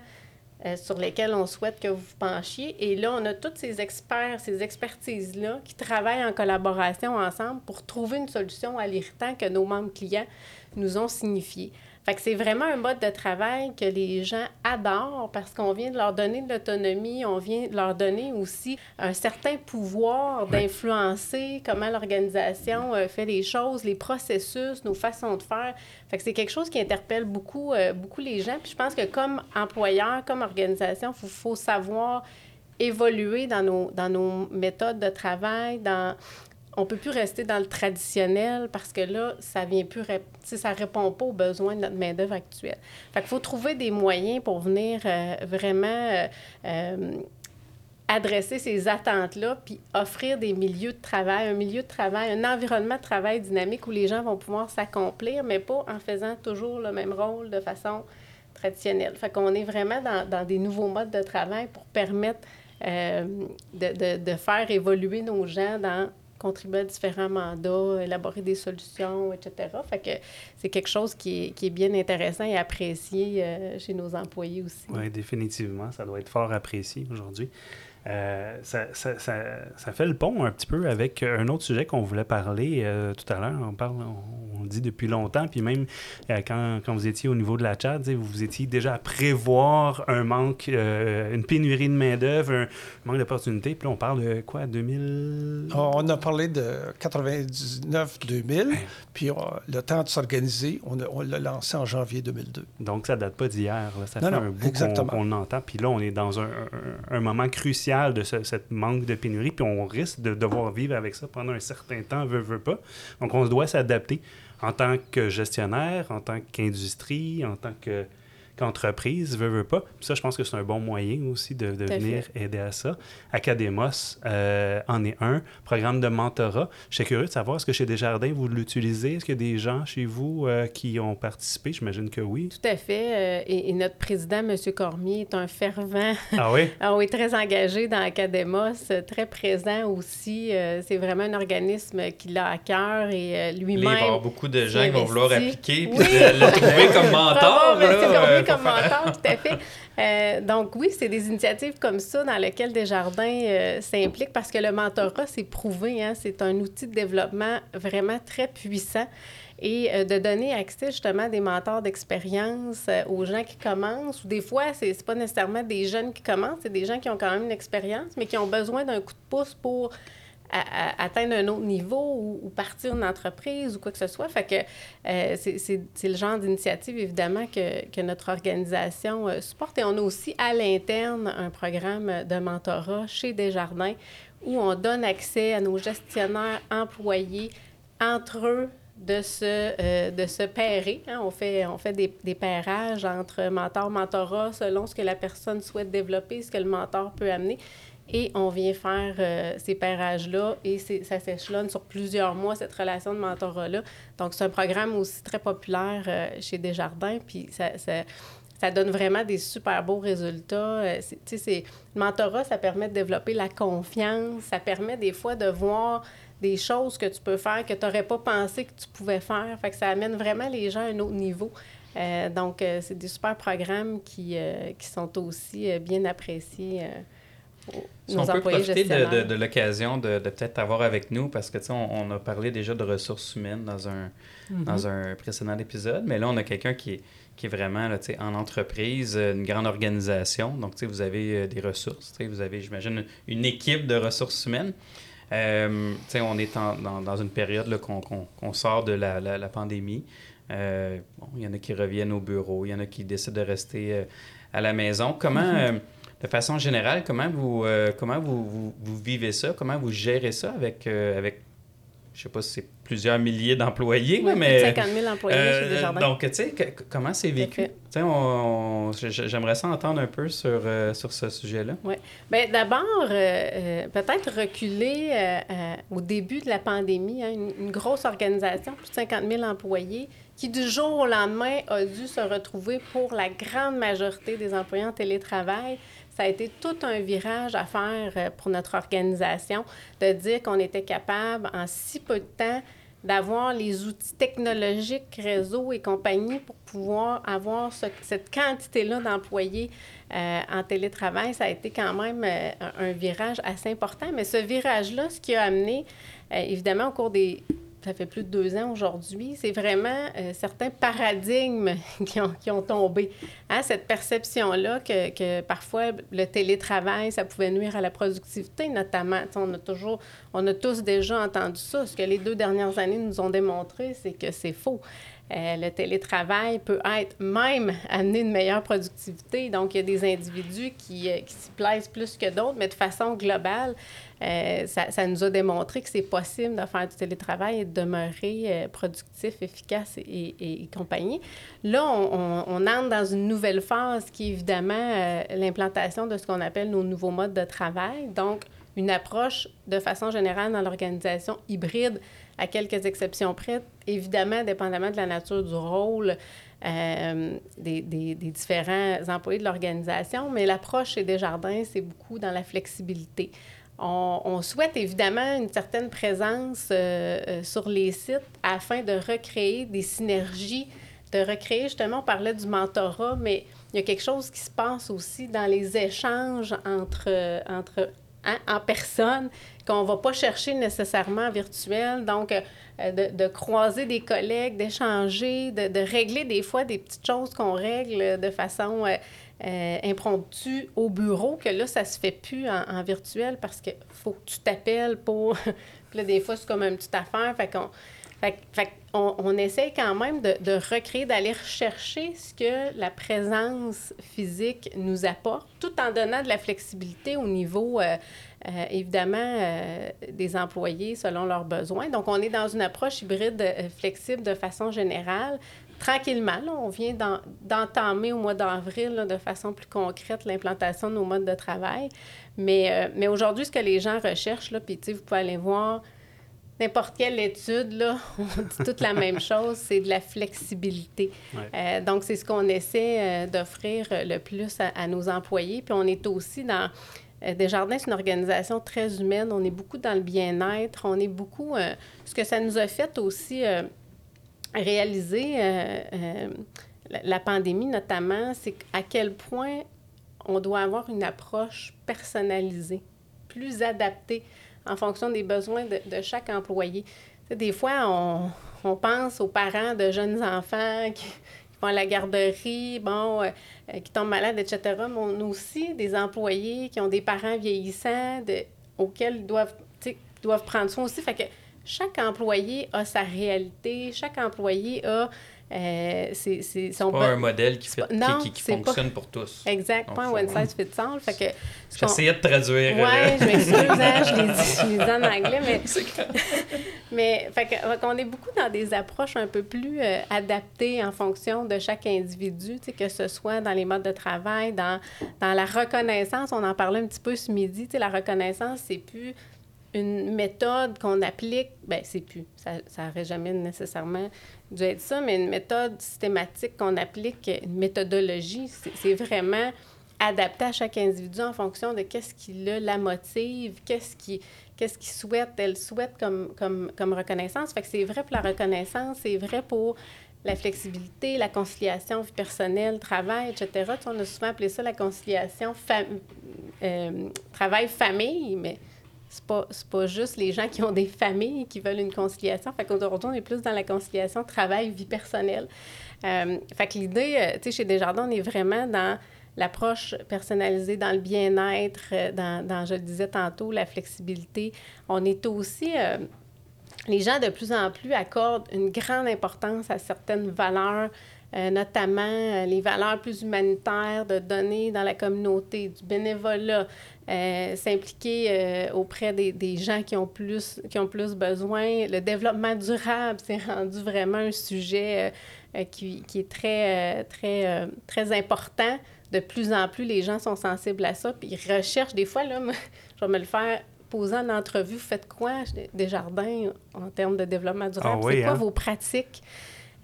euh, sur lesquels on souhaite que vous vous penchiez. Et là, on a tous ces experts, ces expertises-là qui travaillent en collaboration ensemble pour trouver une solution à l'irritant que nos membres clients nous ont signifié. Fait que c'est vraiment un mode de travail que les gens adorent parce qu'on vient de leur donner de l'autonomie, on vient de leur donner aussi un certain pouvoir d'influencer comment l'organisation euh, fait les choses, les processus, nos façons de faire. Fait que c'est quelque chose qui interpelle beaucoup, euh, beaucoup les gens. Puis je pense que comme employeur, comme organisation, il faut, faut savoir évoluer dans nos, dans nos méthodes de travail, dans on peut plus rester dans le traditionnel parce que là, ça vient plus ça répond pas aux besoins de notre main-d'œuvre actuelle. Fait qu'il faut trouver des moyens pour venir euh, vraiment euh, euh, adresser ces attentes-là, puis offrir des milieux de travail, un milieu de travail, un environnement de travail dynamique où les gens vont pouvoir s'accomplir, mais pas en faisant toujours le même rôle de façon traditionnelle. Fait qu'on est vraiment dans, des nouveaux modes de travail pour permettre de- de faire évoluer nos gens dans contribuer à différents mandats, élaborer des solutions, etc. Fait que c'est quelque chose qui est, bien intéressant et apprécié chez nos employés aussi. Oui, définitivement. Ça doit être fort apprécié aujourd'hui. Euh, ça, ça, ça, ça, fait le pont un petit peu avec un autre sujet qu'on voulait parler euh, tout à l'heure. On parle, on, dit depuis longtemps, puis même euh, quand, quand, vous étiez au niveau de la chat, vous étiez déjà à prévoir un manque, une pénurie de main-d'œuvre, un manque d'opportunités. Puis là, on parle de quoi, 2000 On a parlé de 99-2000, puis le temps de s'organiser, on, on l'a lancé en janvier 2002. Donc, ça date pas d'hier. Ça fait un bout qu'on entend. Puis là, on est dans un, un, un moment crucial de ce cette manque de pénurie, puis on risque de devoir vivre avec ça pendant un certain temps, veut, veut pas. Donc, on doit s'adapter en tant que gestionnaire, en tant qu'industrie, en tant que qu'entreprise, veut, veut pas. Puis ça, je pense que c'est un bon moyen aussi de, de venir aider à ça. Academos euh, en est un. Programme de mentorat. Je suis curieux de savoir, est-ce que chez Desjardins, vous l'utilisez? Est-ce qu'il y a des gens chez vous euh, qui ont participé? J'imagine que oui. Tout à fait. Euh, et, notre président, M. Cormier, est un fervent. Ah oui? (laughs) ah oui, très engagé dans Academos, très présent aussi. c'est vraiment un organisme qui l'a à cœur et lui-même. Il va y avoir beaucoup de gens qui vont vouloir appliquer puis le trouver comme (laughs) mentor. Bravo, comme mentor, tout à fait. Euh, donc oui, c'est des initiatives comme ça dans lesquelles Desjardins euh, s'implique parce que le mentorat, c'est prouvé, hein, c'est un outil de développement vraiment très puissant et euh, de donner accès justement à des mentors d'expérience aux gens qui commencent. Ou des fois, c'est n'est pas nécessairement des jeunes qui commencent, c'est des gens qui ont quand même une expérience, mais qui ont besoin d'un coup de pouce pour atteindre un autre niveau ou, partir une entreprise ou quoi que ce soit. Fait que euh, c'est le genre d'initiative, évidemment, que, que, notre organisation euh, supporte. Et on a aussi à l'interne un programme de mentorat chez Desjardins où on donne accès à nos gestionnaires employés entre eux de se, euh, de se pairer. Hein. On fait, on fait des, des pairages entre mentor, mentorat selon ce que la personne souhaite développer, ce que le mentor peut amener. Et on vient faire euh, ces pairages-là et ça s'échelonne sur plusieurs mois, cette relation de mentorat-là. Donc, c'est un programme aussi très populaire euh, chez Desjardins. Puis, ça, ça, ça, donne vraiment des super beaux résultats. Euh, tu sais, le mentorat, ça permet de développer la confiance. Ça permet des fois de voir des choses que tu peux faire que tu n'aurais pas pensé que tu pouvais faire. Fait que ça amène vraiment les gens à un autre niveau. donc, c'est des super programmes qui, qui sont aussi bien appréciés si on peut profiter de, de, l'occasion de, de peut-être avoir avec nous, parce que on, on, a parlé déjà de ressources humaines dans un, mm-hmm. dans un précédent épisode, mais là, on a quelqu'un qui est, qui est vraiment là, en entreprise, une grande organisation. Donc, vous avez euh, des ressources, vous avez, j'imagine, une équipe de ressources humaines. Euh, on est dans, dans, une période qu'on sort de la, la, pandémie. Euh, bon, il y en a qui reviennent au bureau, il y en a qui décident de rester euh, à la maison. Comment, mm-hmm de façon générale, comment vous, euh, comment vous, vous, vivez ça? Comment vous gérez ça avec, euh, avec je sais pas si c'est plusieurs milliers d'employés, oui, mais... 50 000 employés chez euh, Desjardins. Donc, tu sais, comment c'est vécu? J'aimerais ça entendre un peu sur, sur ce sujet-là. Oui. Bien, d'abord, peut-être reculer au début de la pandémie, hein, une, une, grosse organisation, plus de 50 000 employés, qui du jour au lendemain a dû se retrouver pour la grande majorité des employés en télétravail ça a été tout un virage à faire euh, pour notre organisation, de dire qu'on était capable, en si peu de temps, d'avoir les outils technologiques, réseaux et compagnie pour pouvoir avoir cette quantité-là d'employés euh, en télétravail. Ça a été quand même euh, un, virage assez important. Mais ce virage-là, ce qui a amené, évidemment, au cours des ça fait plus de deux ans aujourd'hui, c'est vraiment euh, certains paradigmes (laughs) qui ont, qui ont tombé. Hein, cette perception-là que, que, parfois le télétravail, ça pouvait nuire à la productivité, notamment. on a toujours, on a tous déjà entendu ça. Ce que les deux dernières années nous ont démontré, c'est que c'est faux. Euh, le télétravail peut être même amener une meilleure productivité. Donc, il y a des individus qui, euh, qui s'y plaisent plus que d'autres, mais de façon globale, euh, ça, nous a démontré que c'est possible de faire du télétravail et de demeurer productif, efficace et, et, compagnie. Là, on, entre dans une nouvelle phase qui est évidemment l'implantation de ce qu'on appelle nos nouveaux modes de travail. Donc, une approche de façon générale dans l'organisation hybride à quelques exceptions près, évidemment, dépendamment de la nature du rôle euh, des, des, différents employés de l'organisation, mais l'approche chez Desjardins, c'est beaucoup dans la flexibilité. on, souhaite évidemment une certaine présence euh, euh, sur les sites afin de recréer des synergies, de recréer, justement, on parlait du mentorat, mais il y a quelque chose qui se passe aussi dans les échanges entre, entre hein, en personne qu'on ne va pas chercher nécessairement virtuel. Donc, euh, de, croiser des collègues, d'échanger, de, régler des fois des petites choses qu'on règle de façon euh, impromptu au bureau, que là, ça se fait plus en, virtuel parce qu'il faut que tu t'appelles pour. (laughs) puis là, des fois, c'est comme une petite affaire. Fait qu'on. Fait, fait on, on, essaie quand même de, recréer, d'aller rechercher ce que la présence physique nous apporte, tout en donnant de la flexibilité au niveau, euh, euh, évidemment, euh, des employés selon leurs besoins. Donc, on est dans une approche hybride euh, flexible de façon générale, tranquillement. on vient d'entamer au mois d'avril de façon plus concrète l'implantation de nos modes de travail. Mais, mais aujourd'hui, ce que les gens recherchent, là, puis vous pouvez aller voir n'importe quelle étude, là, (laughs) on dit toute la même (laughs) chose, c'est de la flexibilité. Euh, donc, c'est ce qu'on essaie euh, d'offrir le plus à, nos employés. Puis on est aussi dans... Desjardins, c'est une organisation très humaine. On est beaucoup dans le bien-être. On est beaucoup... ce que ça nous a fait aussi réaliser euh, euh, la, pandémie notamment, c'est à quel point on doit avoir une approche personnalisée, plus adaptée en fonction des besoins de, chaque employé. des fois, on, on, pense aux parents de jeunes enfants qui, à la garderie, bon, euh, qui tombent malades, etc. Mais on a aussi des employés qui ont des parents vieillissants auxquels ils doivent, doivent prendre soin aussi. Fait que chaque employé a sa réalité, chaque employé a euh, c'est, c'est pas un modèle qui, fait, qui, qui, fonctionne pour tous. Exact, pas un one size fits all. Fait que, J'essayais de traduire. Oui, euh, je m'excuse, hein, je l'ai dit, en anglais, mais. (laughs) (laughs) mais fait que, qu'on est beaucoup dans des approches un peu plus euh, adaptées en fonction de chaque individu, que ce soit dans les modes de travail, dans, dans la reconnaissance. On en parlait un petit peu ce midi. La reconnaissance, c'est plus une méthode qu'on applique, ben c'est plus, ça n'aurait jamais nécessairement dû être ça, mais une méthode systématique qu'on applique, une méthodologie, c'est vraiment adapté à chaque individu en fonction de qu'est-ce qui la motive, qu'est-ce qui qu'est-ce qu'il souhaite, elle souhaite comme, comme, comme reconnaissance. Fait que c'est vrai pour la reconnaissance, c'est vrai pour la flexibilité, la conciliation vie personnelle, travail, etc. on a souvent appelé ça la conciliation euh, travail-famille, mais c'est pas, pas juste les gens qui ont des familles qui veulent une conciliation. Fait qu'aujourd'hui, on est plus dans la conciliation travail-vie personnelle. Euh, fait l'idée, euh, tu sais, chez Desjardins, on est vraiment dans l'approche personnalisée, dans le bien-être, euh, dans, dans, je le disais tantôt, la flexibilité. On est aussi... les gens, de plus en plus, accordent une grande importance à certaines valeurs euh, notamment euh, les valeurs plus humanitaires, de donner dans la communauté, du bénévolat, euh, s'impliquer auprès des, des, gens qui ont, plus, qui ont plus besoin. Le développement durable, c'est rendu vraiment un sujet qui, qui, est très, très, très important. De plus en plus, les gens sont sensibles à ça, puis ils recherchent des fois, là, (laughs) je vais me le faire poser en entrevue, vous faites quoi des jardins en termes de développement durable? Ah c'est quoi hein? vos pratiques?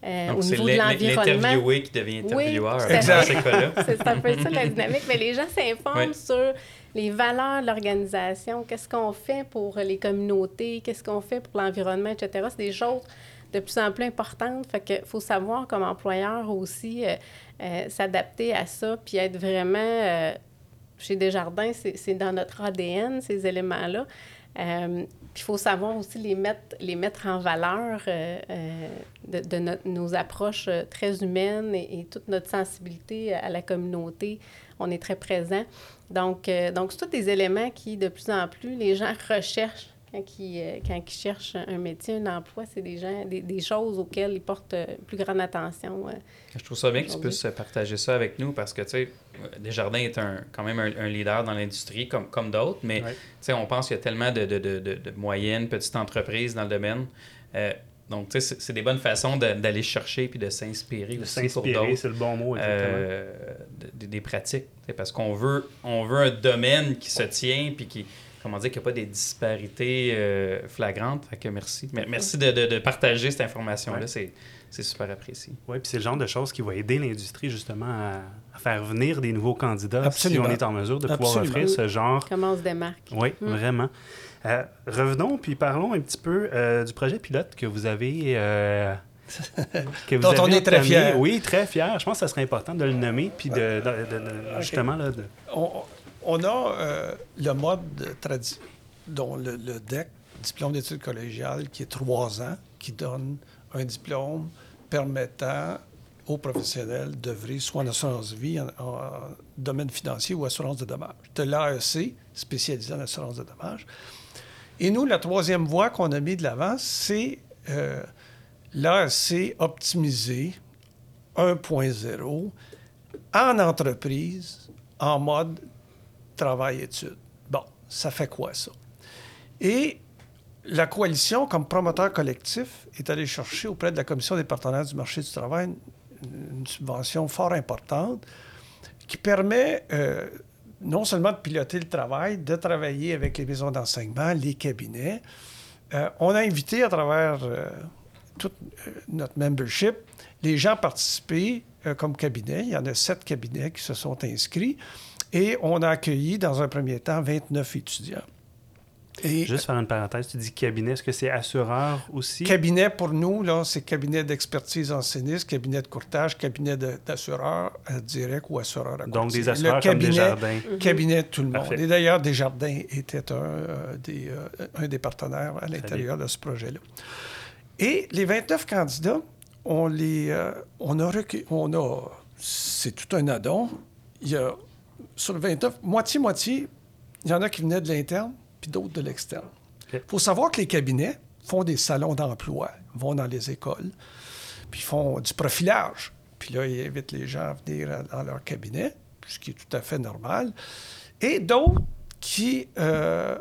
Euh, au niveau de l'environnement. l'interviewé qui devient intervieweur. Oui, (laughs) c'est un peu ça la (laughs) dynamique. Mais les gens s'informent sur les valeurs de l'organisation, qu'est-ce qu'on fait pour les communautés, qu'est-ce qu'on fait pour l'environnement, etc. C'est des choses de plus en plus importantes. Fait qu'il faut savoir comme employeur aussi euh, euh, s'adapter à ça, puis être vraiment... chez Desjardins, c'est dans notre ADN, ces éléments-là. Euh, il faut savoir aussi les mettre, les mettre en valeur euh, euh, de, nos approches très humaines et, toute notre sensibilité à la communauté. On est très présent. Donc, donc c'est tous des éléments qui, de plus en plus, les gens recherchent quand ils, euh, quand ils cherchent un métier, un emploi, c'est des, gens, des, des, choses auxquelles ils portent euh, plus grande attention. Euh, Je trouve ça bien que tu puisses partager ça avec nous parce que, tu sais, Desjardins est un, quand même un, leader dans l'industrie comme, comme d'autres, mais tu sais, on pense qu'il y a tellement de, de, de, de, moyennes, petites entreprises dans le domaine. donc, tu sais, c'est des bonnes façons d'aller chercher puis de s'inspirer aussi pour d'autres. c'est le bon mot, euh, des pratiques. Parce qu'on veut, on veut un domaine qui se tient puis qui, comment dire, qu'il n'y a pas des disparités euh, flagrantes. Fait que merci. Merci de, de, partager cette information-là. C'est super apprécié. Oui, puis c'est le genre de choses qui va aider l'industrie justement à faire venir des nouveaux candidats Absolument. si on est en mesure de pouvoir offrir ce genre. Comment on se démarque? Oui, Mm. vraiment. Euh, revenons puis parlons un petit peu euh, du projet pilote que vous avez. euh, (laughs) que vous Dont on est très fiers. Oui, très fier. Je pense que ça serait important de le nommer puis de, de- de- de- justement là, de- On, on a euh, le mode tradi- dont le, DEC, diplôme d'études collégiales, qui est trois ans, qui donne un diplôme permettant aux professionnels d'œuvrer soit en assurance vie, en, en domaine financier ou assurance de dommages. De l'AEC, spécialisé en assurance de dommages. Et nous, la troisième voie qu'on a mis de l'avant, c'est euh, l'AEC optimisé 1.0 en entreprise, en mode travail-études. Bon, ça fait quoi ça? Et la coalition, comme promoteur collectif, est allée chercher auprès de la Commission des partenaires du marché du travail une, subvention fort importante qui permet euh, non seulement de piloter le travail, de travailler avec les maisons d'enseignement, les cabinets. Euh, on a invité à travers euh, toute notre membership les gens participer euh, comme cabinet. Il y en a sept cabinets qui se sont inscrits. Et on a accueilli, dans un premier temps, 29 étudiants. Et Juste faire une parenthèse, tu dis cabinet, est-ce que c'est assureur aussi? cabinet, pour nous, là, c'est cabinet d'expertise enseigniste, cabinet de courtage, cabinet d'assureur euh, direct ou assureur à Donc des assureurs Le comme cabinet, Desjardins. cabinet de tout le monde. Et d'ailleurs, Desjardins était un, euh, des, euh, un des partenaires à l'intérieur de ce projet-là. Et les 29 candidats, on les, euh, on a, recu- on a, c'est tout un addon. Il y a, sur le 29, moitié-moitié, il y en a qui venaient de l'interne, puis d'autres de l'externe. Il faut savoir que les cabinets font des salons d'emploi, vont dans les écoles, puis font du profilage. Puis là, ils invitent les gens à venir dans leur cabinet, ce qui est tout à fait normal. Et d'autres qui euh,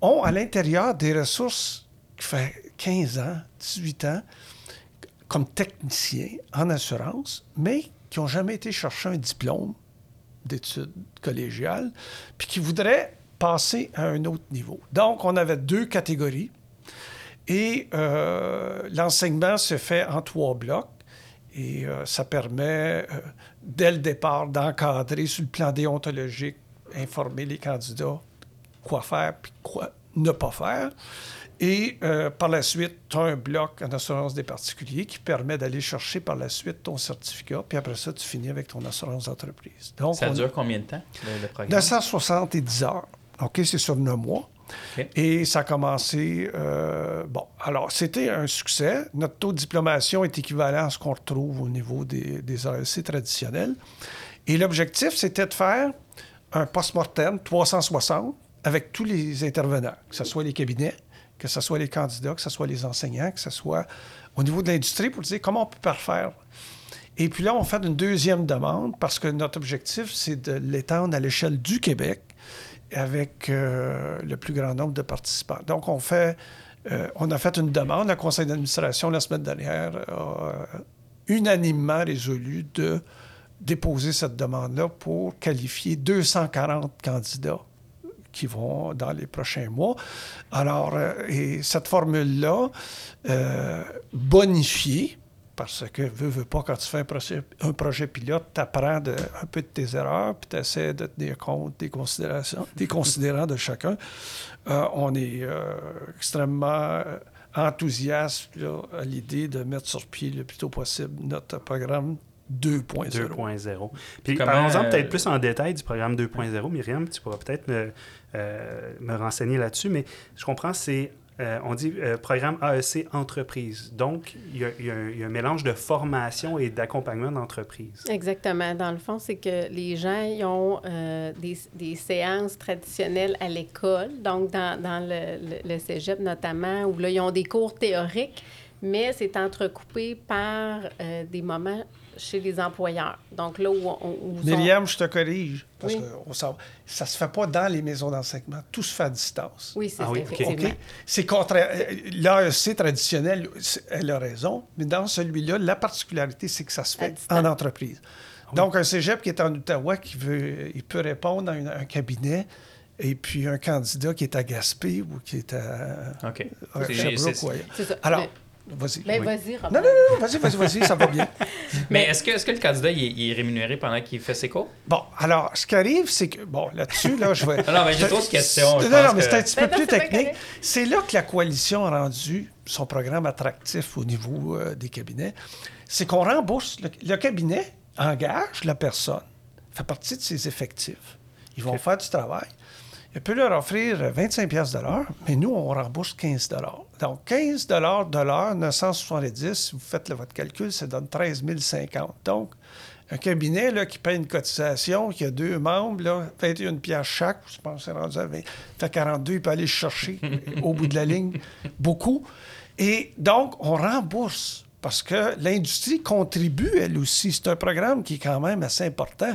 ont à l'intérieur des ressources qui fait 15 ans, 18 ans, comme techniciens en assurance, mais qui n'ont jamais été chercher un diplôme d'études collégiales, puis qui voudraient passer à un autre niveau. Donc, on avait deux catégories. Et euh, l'enseignement se fait en trois blocs. Et euh, ça permet, euh, dès le départ, d'encadrer sur le plan déontologique, informer les candidats quoi faire puis quoi ne pas faire. Et euh, par la suite, tu as un bloc en assurance des particuliers qui permet d'aller chercher par la suite ton certificat. Puis après ça, tu finis avec ton assurance d'entreprise. Donc, Ça a- dure combien de temps, le, le programme? 970 heures. OK, c'est sur 9 mois. OK. Et ça a commencé. euh, bon, alors, c'était un succès. Notre taux de diplomation est équivalent à ce qu'on retrouve au niveau des, des AEC traditionnels. Et l'objectif, c'était de faire un post-mortem 360 avec tous les intervenants, que ce soit les cabinets, que ce soit les candidats, que ce soit les enseignants, que ce soit au niveau de l'industrie pour dire comment on peut parfaire. Et puis là, on fait une deuxième demande parce que notre objectif, c'est de l'étendre à l'échelle du Québec avec euh, le plus grand nombre de participants. Donc, on fait, euh, on a fait une demande. Le conseil d'administration, la semaine dernière, a euh, unanimement résolu de déposer cette demande-là pour qualifier 240 candidats qui vont dans les prochains mois. Alors, euh, et cette formule-là, euh, bonifiée, parce que, veux, veux pas, quand tu fais un projet, un projet pilote, tu apprends de- un peu de tes erreurs, puis tu essaies de tenir compte des considérations, des considérants de chacun. Euh, on est euh, extrêmement enthousiaste là, à l'idée de mettre sur pied le plus tôt possible notre programme 2.0. 2.0. Puis parlons-en euh, peut-être plus en détail du programme 2.0. Myriam, tu pourras peut-être me, euh, me renseigner là-dessus, mais je comprends, c'est, euh, on dit euh, programme AEC entreprise. Donc, il y, a, y un, il y a un mélange de formation et d'accompagnement d'entreprise. Exactement. Dans le fond, c'est que les gens ils ont euh, des, des séances traditionnelles à l'école, donc dans, dans le, le, le cégep notamment, où là, ils ont des cours théoriques, mais c'est entrecoupé par euh, des moments chez les employeurs. Donc là où on... où sont- Myriam, je te corrige, parce Oui. que on ça ne se fait pas dans les maisons d'enseignement. Tout se fait à distance. Oui, c'est Ah oui? C'est contraire. euh, L'AEC traditionnel, elle a raison, mais dans celui-là, la particularité, c'est que ça se fait en entreprise. Donc, un cégep qui est en Ottawa, qui veut, il peut répondre à une- un cabinet, et puis un candidat qui est à Gaspé ou qui est à, OK. à Sherbrooke ça. Alors, Vas-y. Ben, oui. vas-y, Robert. Non, non, non, vas-y, vas-y, vas-y, ça va bien. (laughs) Mais est-ce que, est-ce que le candidat il est, il est rémunéré pendant qu'il fait ses cours? Bon, alors, ce qui arrive, c'est que, bon, là-dessus, là, je vais... (laughs) Non, non, mais j'ai de questions, Non, non, mais c'est un petit peu Ben plus technique. C'est là que la coalition a rendu son programme attractif au niveau euh, des cabinets. C'est qu'on rembourse. Le, le cabinet engage la personne, fait partie de ses effectifs. Ils vont faire du travail. Il peut leur offrir euh, 25 pièces de l'heure, mais nous, on rembourse 15 Donc, 15 de l'heure, 970, si vous faites votre calcul, ça donne 13 050. Donc, un cabinet là, qui paye une cotisation, qui a deux membres, là, 21 pièces chaque, je pense que c'est rendu à 20, fait 42, il peut aller le chercher au bout de la ligne, beaucoup. Et donc, on rembourse parce que l'industrie contribue, elle aussi. C'est un programme qui est quand même assez important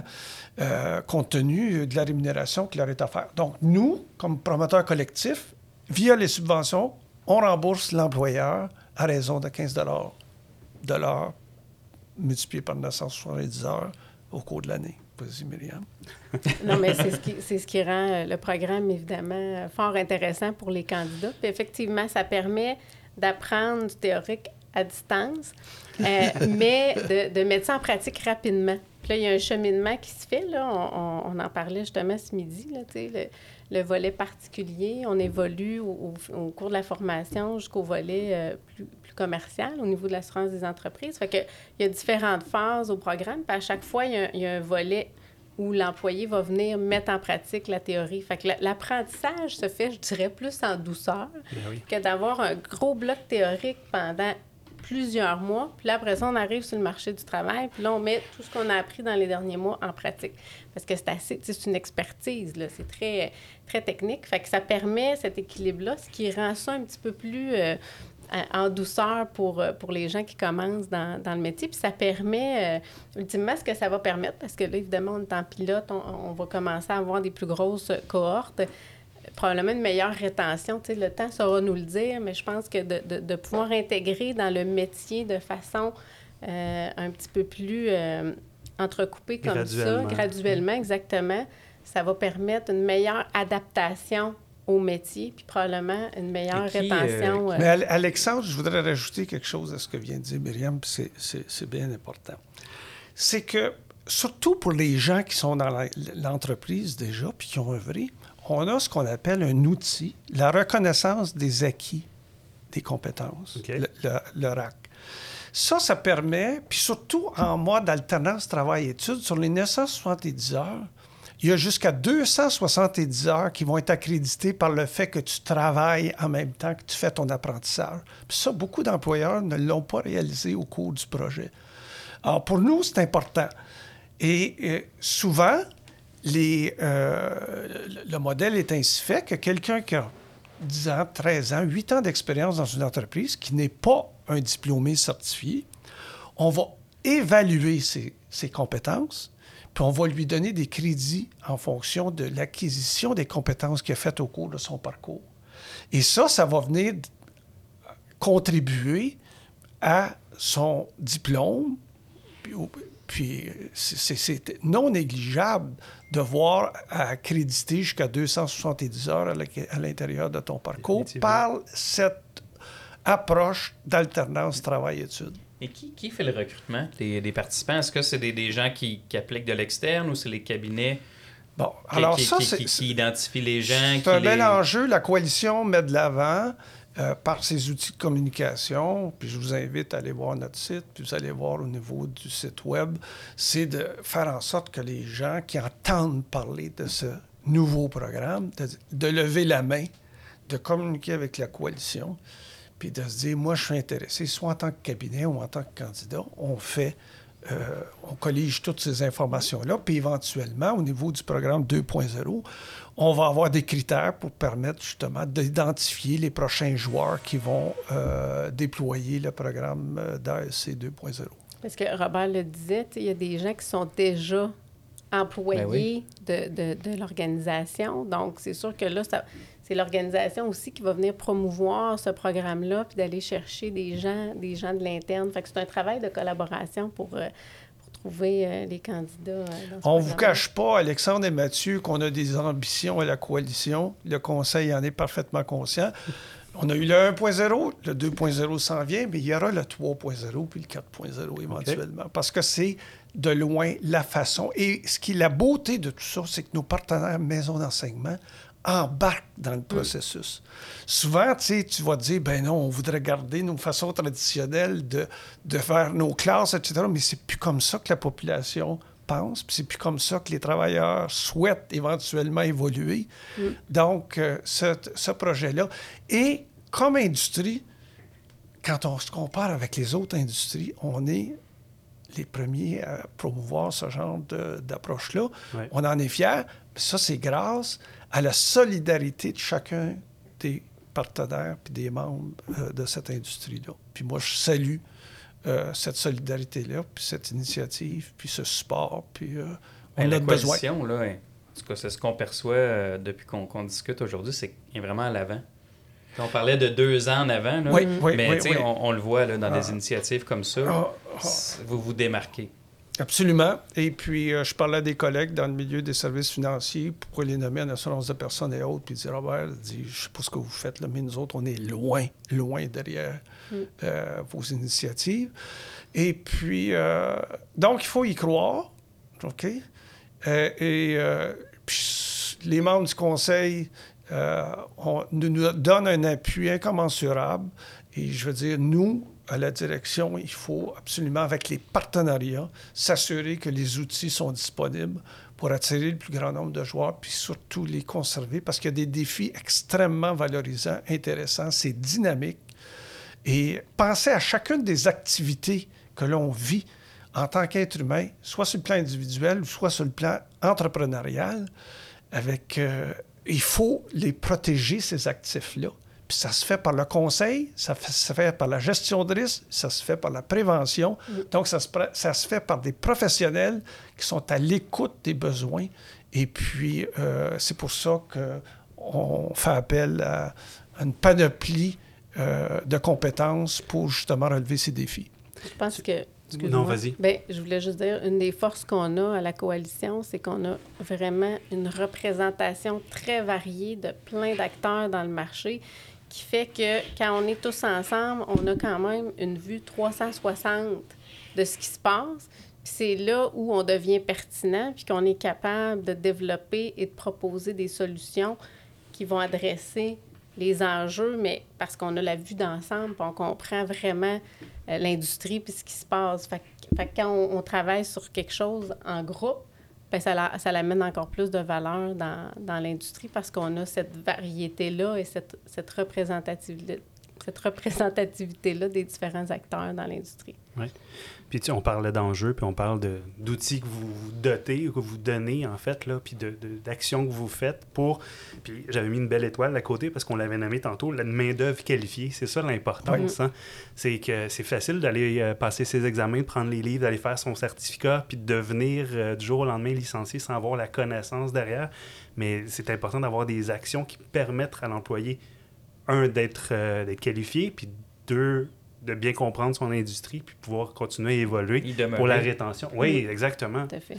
euh, compte tenu de la rémunération qui leur est offerte. Donc, nous, comme promoteurs collectifs, via les subventions, on rembourse l'employeur à raison de 15 de l'heure multiplié par 970 heures au cours de l'année. Vas-y, Myriam. (laughs) Non, mais c'est ce, ce qui rend euh, le programme, évidemment, euh, fort intéressant pour les candidats. Puis effectivement, ça permet d'apprendre du théorique à distance, euh, (laughs) mais de, de mettre ça en pratique rapidement. Puis là, il y a un cheminement qui se fait. Là. On, on- on en parlait justement ce midi, là, le, le volet particulier. On évolue au, au- au cours de la formation jusqu'au volet euh, plus, plus commercial au niveau de l'assurance des entreprises. Fait que, il y a différentes phases au programme. Puis à chaque fois, il y a, il y a un volet où l'employé va venir mettre en pratique la théorie. Fait que l'apprentissage se fait, je dirais, plus en douceur Ben oui. que d'avoir un gros bloc théorique pendant plusieurs mois. Puis là, après ça, on arrive sur le marché du travail. Puis là, on met tout ce qu'on a appris dans les derniers mois en pratique. Parce que c'est assez, c'est une expertise, là. C'est très, très technique. Fait que ça permet cet équilibre-là, ce qui rend ça un petit peu plus euh, en en douceur pour, euh, pour les gens qui commencent dans, dans le métier. Puis ça permet, euh, ultimement, ce que ça va permettre, parce que là, évidemment, on est en pilote, on, on va commencer à avoir des plus grosses cohortes probablement une meilleure rétention. Tu sais, le temps saura nous le dire, mais je pense que de, de- de pouvoir intégrer dans le métier de façon euh, un petit peu plus euh, entrecoupée comme ça, Graduellement. graduellement, exactement, ça va permettre une meilleure adaptation au métier, puis probablement une meilleure qui, euh, rétention. euh, Mais Ale- Alexandre, je voudrais rajouter quelque chose à ce que vient de dire Myriam, puis c'est- c'est c'est bien important. C'est que, surtout pour les gens qui sont dans l'entreprise déjà, puis qui ont œuvré, on a ce qu'on appelle un outil, la reconnaissance des acquis des compétences, OK. le, le- le RAC. Ça, ça permet, puis surtout en mode alternance travail-études, sur les 970 heures, il y a jusqu'à 270 heures qui vont être accréditées par le fait que tu travailles en même temps que tu fais ton apprentissage. Puis ça, beaucoup d'employeurs ne l'ont pas réalisé au cours du projet. Alors, pour nous, c'est important. Et euh, souvent, euh, le, le modèle est ainsi fait que quelqu'un qui a 10 ans, 13 ans, 8 ans d'expérience dans une entreprise qui n'est pas un diplômé certifié, on va évaluer ses, ses compétences, puis on va lui donner des crédits en fonction de l'acquisition des compétences qu'il a faites au cours de son parcours. Et ça, ça va venir contribuer à son diplôme, puis, c'est- non négligeable de voir accréditer jusqu'à 270 heures à l'intérieur de ton parcours par cette approche d'alternance travail-études. Et qui, qui fait le recrutement des, des participants? Est-ce que c'est des, des gens qui, qui appliquent de l'externe ou c'est les cabinets Bon, qui, alors qui- ça, qui- c'est qui- c'est- qui identifient les gens? c'est qui un les- bel enjeu. La coalition met de l'avant euh, par ses outils de communication. Puis je vous invite à aller voir notre site, puis vous allez voir au niveau du site web. C'est de faire en sorte que les gens qui entendent parler de ce nouveau programme, de, de lever la main, de communiquer avec la coalition, puis de se dire, moi, je suis intéressé, soit en tant que cabinet ou en tant que candidat, on fait, euh, on collige toutes ces informations-là, puis éventuellement, au niveau du programme 2.0, on va avoir des critères pour permettre justement d'identifier les prochains joueurs qui vont euh, déployer le programme euh, d'ASC 2.0. Parce que Robert le disait, il y a des gens qui sont déjà employés Ben de, de- de l'organisation. Donc, c'est sûr que là, ça- c'est l'organisation aussi qui va venir promouvoir ce programme-là, puis d'aller chercher des gens, des gens de l'interne. Fait que c'est un travail de collaboration pour, euh, pour trouver euh, les candidats. euh, dans ce On ne vous cache pas, Alexandre et Mathieu, qu'on a des ambitions à la coalition. Le Conseil en est parfaitement conscient. On a eu le 1.0, le 2.0 s'en vient, mais il y aura le 3.0 puis le 4.0 éventuellement. Parce que c'est de loin la façon. Et ce qui est la beauté de tout ça, c'est que nos partenaires maisons d'enseignement embarquent dans le processus. Souvent, tu vas dire, ben non, on voudrait garder nos façons traditionnelles de, de faire nos classes, etc. Mais c'est plus comme ça que la population pense, puis c'est plus comme ça que les travailleurs souhaitent éventuellement évoluer. Donc, euh, ce, ce projet-là. Et comme industrie, quand on se compare avec les autres industries, on est les premiers à promouvoir ce genre d'approche-là. On en est fiers. Ça, c'est grâce à la solidarité de chacun des partenaires puis des membres euh, de cette industrie-là. Puis moi, je salue euh, cette solidarité-là, puis cette initiative, puis ce support, puis euh, on Ben, a la besoin. là, hein, en tout cas, c'est ce qu'on perçoit euh, depuis qu'on discute aujourd'hui, c'est vraiment à l'avant. On parlait de deux ans en avant, là, Oui, oui, mais oui, on, on le voit là, dans des Ah. initiatives comme ça, Ah, ah. vous vous démarquez. Absolument. Et puis, euh, je parlais à des collègues dans le milieu des services financiers pour les nommer en assurance de personnes et autres. Puis dire, Robert, dit, je sais pas ce que vous faites, là, mais nous autres, on est loin, loin derrière euh, vos initiatives. Et puis, euh, donc, il faut y croire. OK? Et puis, les membres du conseil on- nous, nous donnent un appui incommensurable. Et je veux dire, nous, à la direction, il faut absolument, avec les partenariats, s'assurer que les outils sont disponibles pour attirer le plus grand nombre de joueurs, puis surtout les conserver, parce qu'il y a des défis extrêmement valorisants, intéressants, c'est dynamique. Et penser à chacune des activités que l'on vit en tant qu'être humain, soit sur le plan individuel soit sur le plan entrepreneurial, avec, euh, il faut les protéger, ces actifs-là. Puis ça se fait par le conseil, ça fait- ça se fait par la gestion de risque, ça se fait par la prévention. Donc, ça se, pre- ça se fait par des professionnels qui sont à l'écoute des besoins. Et puis, euh, c'est pour ça qu'on fait appel à, à une panoplie euh, de compétences pour justement relever ces défis. Je pense que. Non, vas-y. Ben, je voulais juste dire, une des forces qu'on a à la coalition, c'est qu'on a vraiment une représentation très variée de plein d'acteurs dans le marché qui fait que quand on est tous ensemble, on a quand même une vue 360 de ce qui se passe. C'est là où on devient pertinent, puis qu'on est capable de développer et de proposer des solutions qui vont adresser les enjeux, mais parce qu'on a la vue d'ensemble, on comprend vraiment euh, l'industrie puis ce qui se passe. Fait, quand on travaille sur quelque chose en groupe, ben ça, la- ça l'amène encore plus de valeur dans, dans l'industrie parce qu'on a cette variété-là et cette, cette représentativité cette représentativité-là des différents acteurs dans l'industrie. Puis tu sais, on parlait d'enjeux, puis on parle d'outils que vous vous dotez, ou que vous donnez, en fait, là, puis d'actions que vous faites pour... Puis j'avais mis une belle étoile à côté parce qu'on l'avait nommé tantôt, la main-d'œuvre qualifiée. C'est ça l'importance. hein. C'est que c'est facile d'aller euh, passer ses examens, de prendre les livres, d'aller faire son certificat, puis de devenir euh, du jour au lendemain licencié sans avoir la connaissance derrière. Mais c'est important d'avoir des actions qui permettent à l'employé, un, d'être euh, d'être qualifié, puis deux, de bien comprendre son industrie, puis pouvoir continuer à évoluer pour la rétention. Oui, exactement. Tout à fait.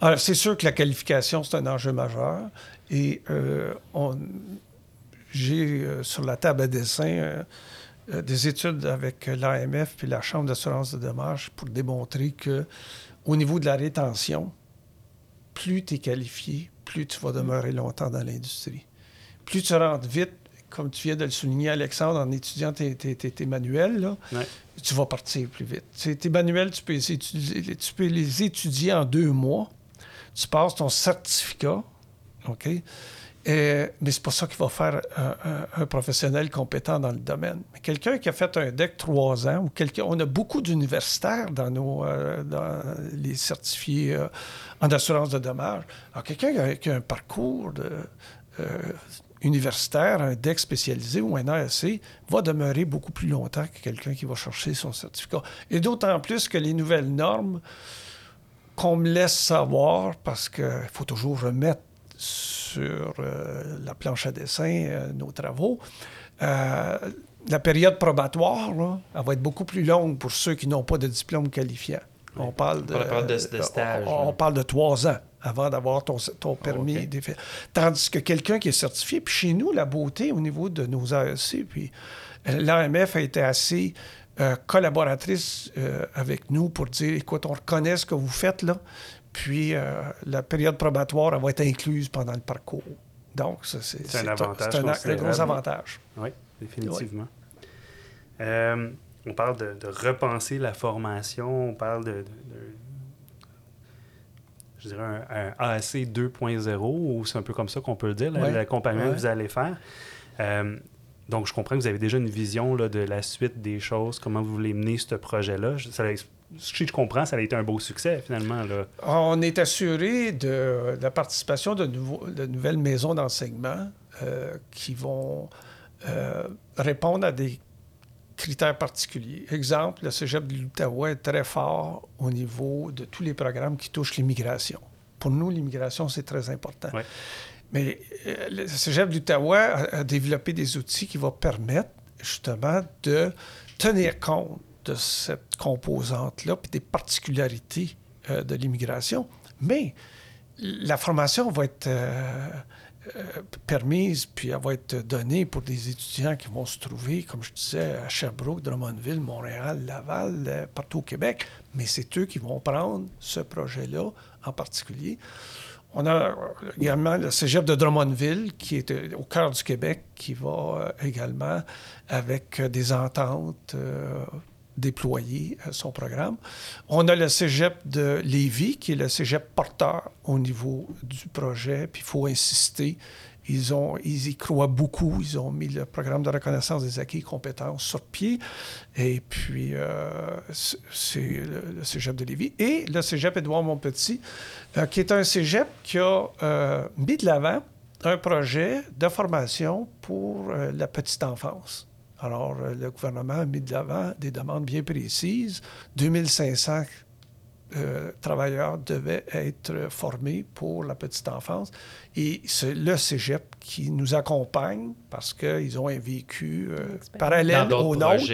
Alors, c'est sûr que la qualification, c'est un enjeu majeur. Et euh, on- j'ai euh, sur la table à dessin euh, euh, des études avec l'AMF puis la Chambre d'assurance de dommages pour démontrer que au niveau de la rétention, plus tu es qualifié, plus tu vas demeurer longtemps dans l'industrie. Plus tu rentres vite, comme tu viens de le souligner, Alexandre, en étudiant tes, tes- tes- tes manuels, là, Ouais. tu vas partir plus vite. Tes manuels, tu peux, les étudier, tu peux les étudier en deux mois. Tu passes ton certificat, OK? Euh, mais c'est pas ça qui va faire un, un- un professionnel compétent dans le domaine. Mais quelqu'un qui a fait un DEC trois ans, ou quelqu'un, on a beaucoup d'universitaires dans nos euh, dans les certifiés euh, en assurance de dommages. Alors, quelqu'un qui a, qui a un parcours de, euh, universitaire, un DEC spécialisé ou un ASC, va demeurer beaucoup plus longtemps que quelqu'un qui va chercher son certificat. Et d'autant plus que les nouvelles normes qu'on me laisse savoir, parce qu'il faut toujours remettre sur euh, la planche à dessin euh, nos travaux, euh, la période probatoire, là, elle va être beaucoup plus longue pour ceux qui n'ont pas de diplôme qualifiant. On parle de, On parle de- de stage, on- on là. parle de trois ans. Avant d'avoir ton, ton permis. ok. d'effet. Tandis que quelqu'un qui est certifié, puis chez nous, la beauté au niveau de nos AEC, puis euh, l'AMF a été assez euh, collaboratrice euh, avec nous pour dire, écoute, on reconnaît ce que vous faites là, puis euh, la période probatoire, elle va être incluse pendant le parcours. Donc, c'est un avantage c'est un, gros avantage. Oui, définitivement. On parle de, de repenser la formation, on parle de, de- de- je dirais un, un AAC 2.0, ou c'est un peu comme ça qu'on peut le dire, Ouais. l'accompagnement Ouais. que vous allez faire. Euh, donc, je comprends que vous avez déjà une vision là, de la suite des choses, comment vous voulez mener ce projet-là. Si je comprends, ça a été un beau succès, finalement. Là. On est assuré de, de la participation de nouvelles maisons d'enseignement euh, qui vont euh, répondre à des critères particuliers. Exemple, le Cégep de l'Outaouais est très fort au niveau de tous les programmes qui touchent l'immigration. Pour nous, l'immigration, c'est très important. Ouais. Mais euh, le Cégep de l'Outaouais a, a développé des outils qui vont permettre justement de tenir compte de cette composante-là, puis des particularités euh, de l'immigration. Mais la formation va être euh, euh, permise, puis elle va être donnée pour des étudiants qui vont se trouver, comme je disais, à Sherbrooke, Drummondville, Montréal, Laval, euh, partout au Québec. Mais c'est eux qui vont prendre ce projet-là en particulier. On a euh, également le cégep de Drummondville, qui est euh, au cœur du Québec, qui va euh, également, avec euh, des ententes, euh, déployer euh, son programme. On a le cégep de Lévis, qui est le cégep porteur au niveau du projet, puis il faut insister. Ils, ont, ils y croient beaucoup. Ils ont mis le programme de reconnaissance des acquis et compétences sur pied. Et puis, euh, c'est le, le cégep de Lévis. Et le cégep Édouard-Montpetit, euh, qui est un cégep qui a mis de l'avant un projet de formation pour la petite enfance. Alors, euh, le gouvernement a mis de l'avant des demandes bien précises. 2500 euh, travailleurs devaient être formés pour la petite enfance. Et c'est le cégep qui nous accompagne parce qu'ils ont un vécu euh, parallèle au nôtre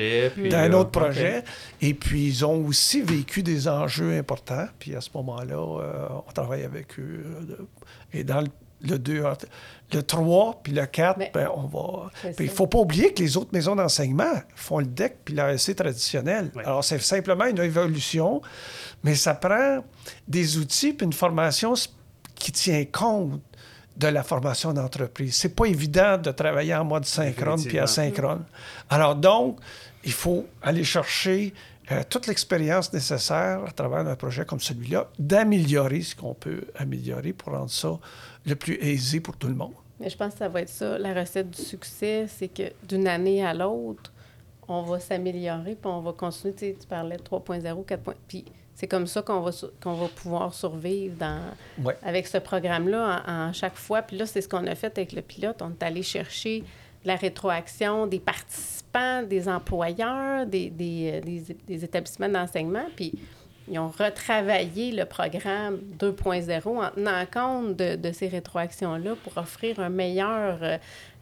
d'un euh, autre projet. Et puis, ils ont aussi vécu des enjeux importants. Puis, à ce moment-là, euh, on travaille avec eux. euh, et dans le, le 2, le 3 puis le 4, Mais- ben, on va... Puis il faut pas oublier que les autres maisons d'enseignement font le DEC puis l'AEC traditionnel. Ouais. Alors, c'est simplement une évolution, mais ça prend des outils puis une formation qui tient compte de la formation d'entreprise. C'est pas évident de travailler en mode synchrone puis asynchrone. Alors donc, il faut aller chercher euh, toute l'expérience nécessaire à travers un projet comme celui-là, d'améliorer ce qu'on peut améliorer pour rendre ça le plus aisé pour tout le monde. Mais je pense que ça va être ça. La recette du succès, c'est que d'une année à l'autre, on va s'améliorer, puis on va continuer. Tu, sais, tu parlais de 3.0, 4. Puis c'est comme ça qu'on va, qu'on va pouvoir survivre dans, Ouais. avec ce programme-là en, en chaque fois. Puis là, c'est ce qu'on a fait avec le pilote. On est allé chercher de la rétroaction des participants, des employeurs, des, des, euh, des- des établissements d'enseignement. Puis ils ont retravaillé le programme 2.0 en tenant compte de, de ces rétroactions-là pour offrir un meilleur euh,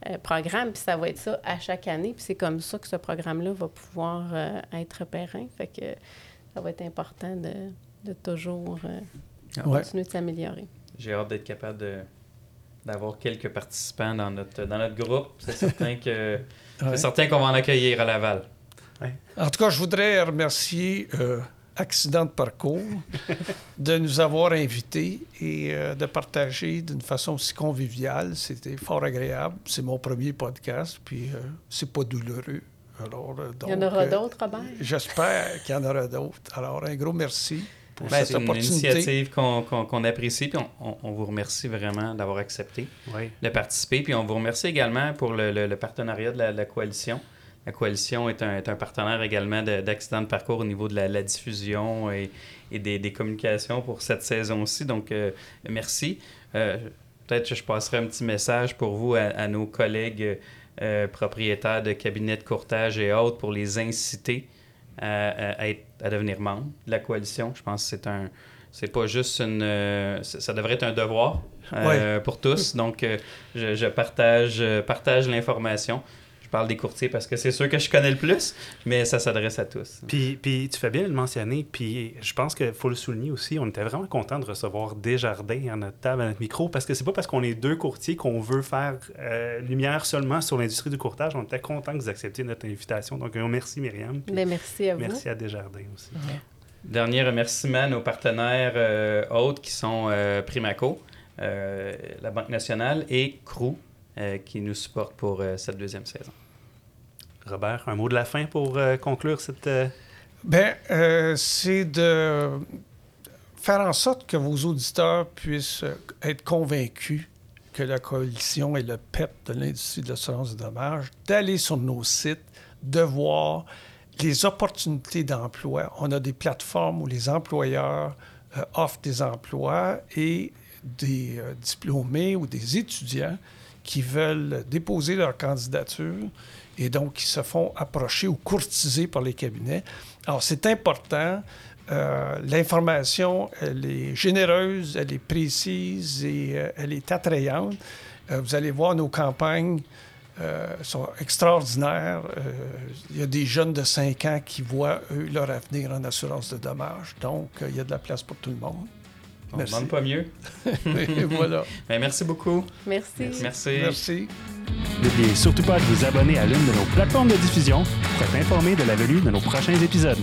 euh, programme. Puis ça va être ça à chaque année. Puis c'est comme ça que ce programme-là va pouvoir euh, être périn. Fait que ça va être important de, de toujours euh, Ouais. continuer de s'améliorer. J'ai hâte d'être capable de d'avoir quelques participants dans notre, dans notre groupe. C'est certain que (laughs) Ouais. c'est certain qu'on va en accueillir à Laval. En tout cas, je voudrais remercier euh, Accident de parcours (laughs) de nous avoir invités et euh, de partager d'une façon aussi conviviale. C'était fort agréable. C'est mon premier podcast, puis euh, c'est pas douloureux. Alors, euh, Il y en donc, aura euh, d'autres, Robert? J'espère qu'il y en aura d'autres. Alors, un gros merci pour Ben, cette c'est une opportunité. initiative qu'on apprécie, puis on, on- on vous remercie vraiment d'avoir accepté Oui. de participer. Puis on vous remercie également pour le, le- le partenariat de la, la coalition. La coalition est un, est un partenaire également de- d'accidents de, parcours au niveau de la, la diffusion et, et des, des communications pour cette saison-ci. Donc, euh, merci. Euh, Peut-être que je passerai un petit message pour vous à, à nos collègues euh, propriétaires de cabinets de courtage et autres pour les inciter à, à- à être- à devenir membres de la coalition. Je pense que c'est un... C'est pas juste une... euh, ça devrait être un devoir euh, pour tous. Donc, euh, je, je partage, partage l'information. Je parle des courtiers parce que c'est sûr que je connais le plus, mais ça s'adresse à tous. Puis, puis tu fais bien de le mentionner, puis je pense qu'il faut le souligner aussi, on était vraiment content de recevoir Desjardins à notre table, à notre micro, parce que c'est pas parce qu'on est deux courtiers qu'on veut faire euh, lumière seulement sur l'industrie du courtage. On était content que vous acceptiez notre invitation. Donc, un merci Myriam. Ben, merci à vous. merci à Desjardins aussi. Dernier remerciement à nos partenaires euh, autres qui sont euh, Primaco, euh, la Banque nationale et CRU euh, qui nous supportent pour euh, cette deuxième saison. Robert, un mot de la fin pour euh, conclure cette... euh, Ben, euh, c'est de faire en sorte que vos auditeurs puissent être convaincus que la coalition est le PEP de l'industrie de l'assurance de dommages, d'aller sur nos sites, de voir les opportunités d'emploi. On a des plateformes où les employeurs offrent des emplois et des diplômés ou des étudiants qui veulent déposer leur candidature et donc qui se font approcher ou courtiser par les cabinets. Alors, c'est important. Euh, L'information, elle est généreuse, elle est précise et euh, elle est attrayante. Euh, vous allez voir, nos campagnes sont extraordinaires. Il y a des jeunes de 5 ans qui voient, eux, leur avenir en assurance de dommages. Donc, il y a de la place pour tout le monde. On ne Merci. demande pas mieux. (laughs) Et voilà. Ben, merci beaucoup. Merci. Merci. Merci. N'oubliez surtout pas de vous abonner à l'une de nos plateformes de diffusion pour être informé de la venue de nos prochains épisodes.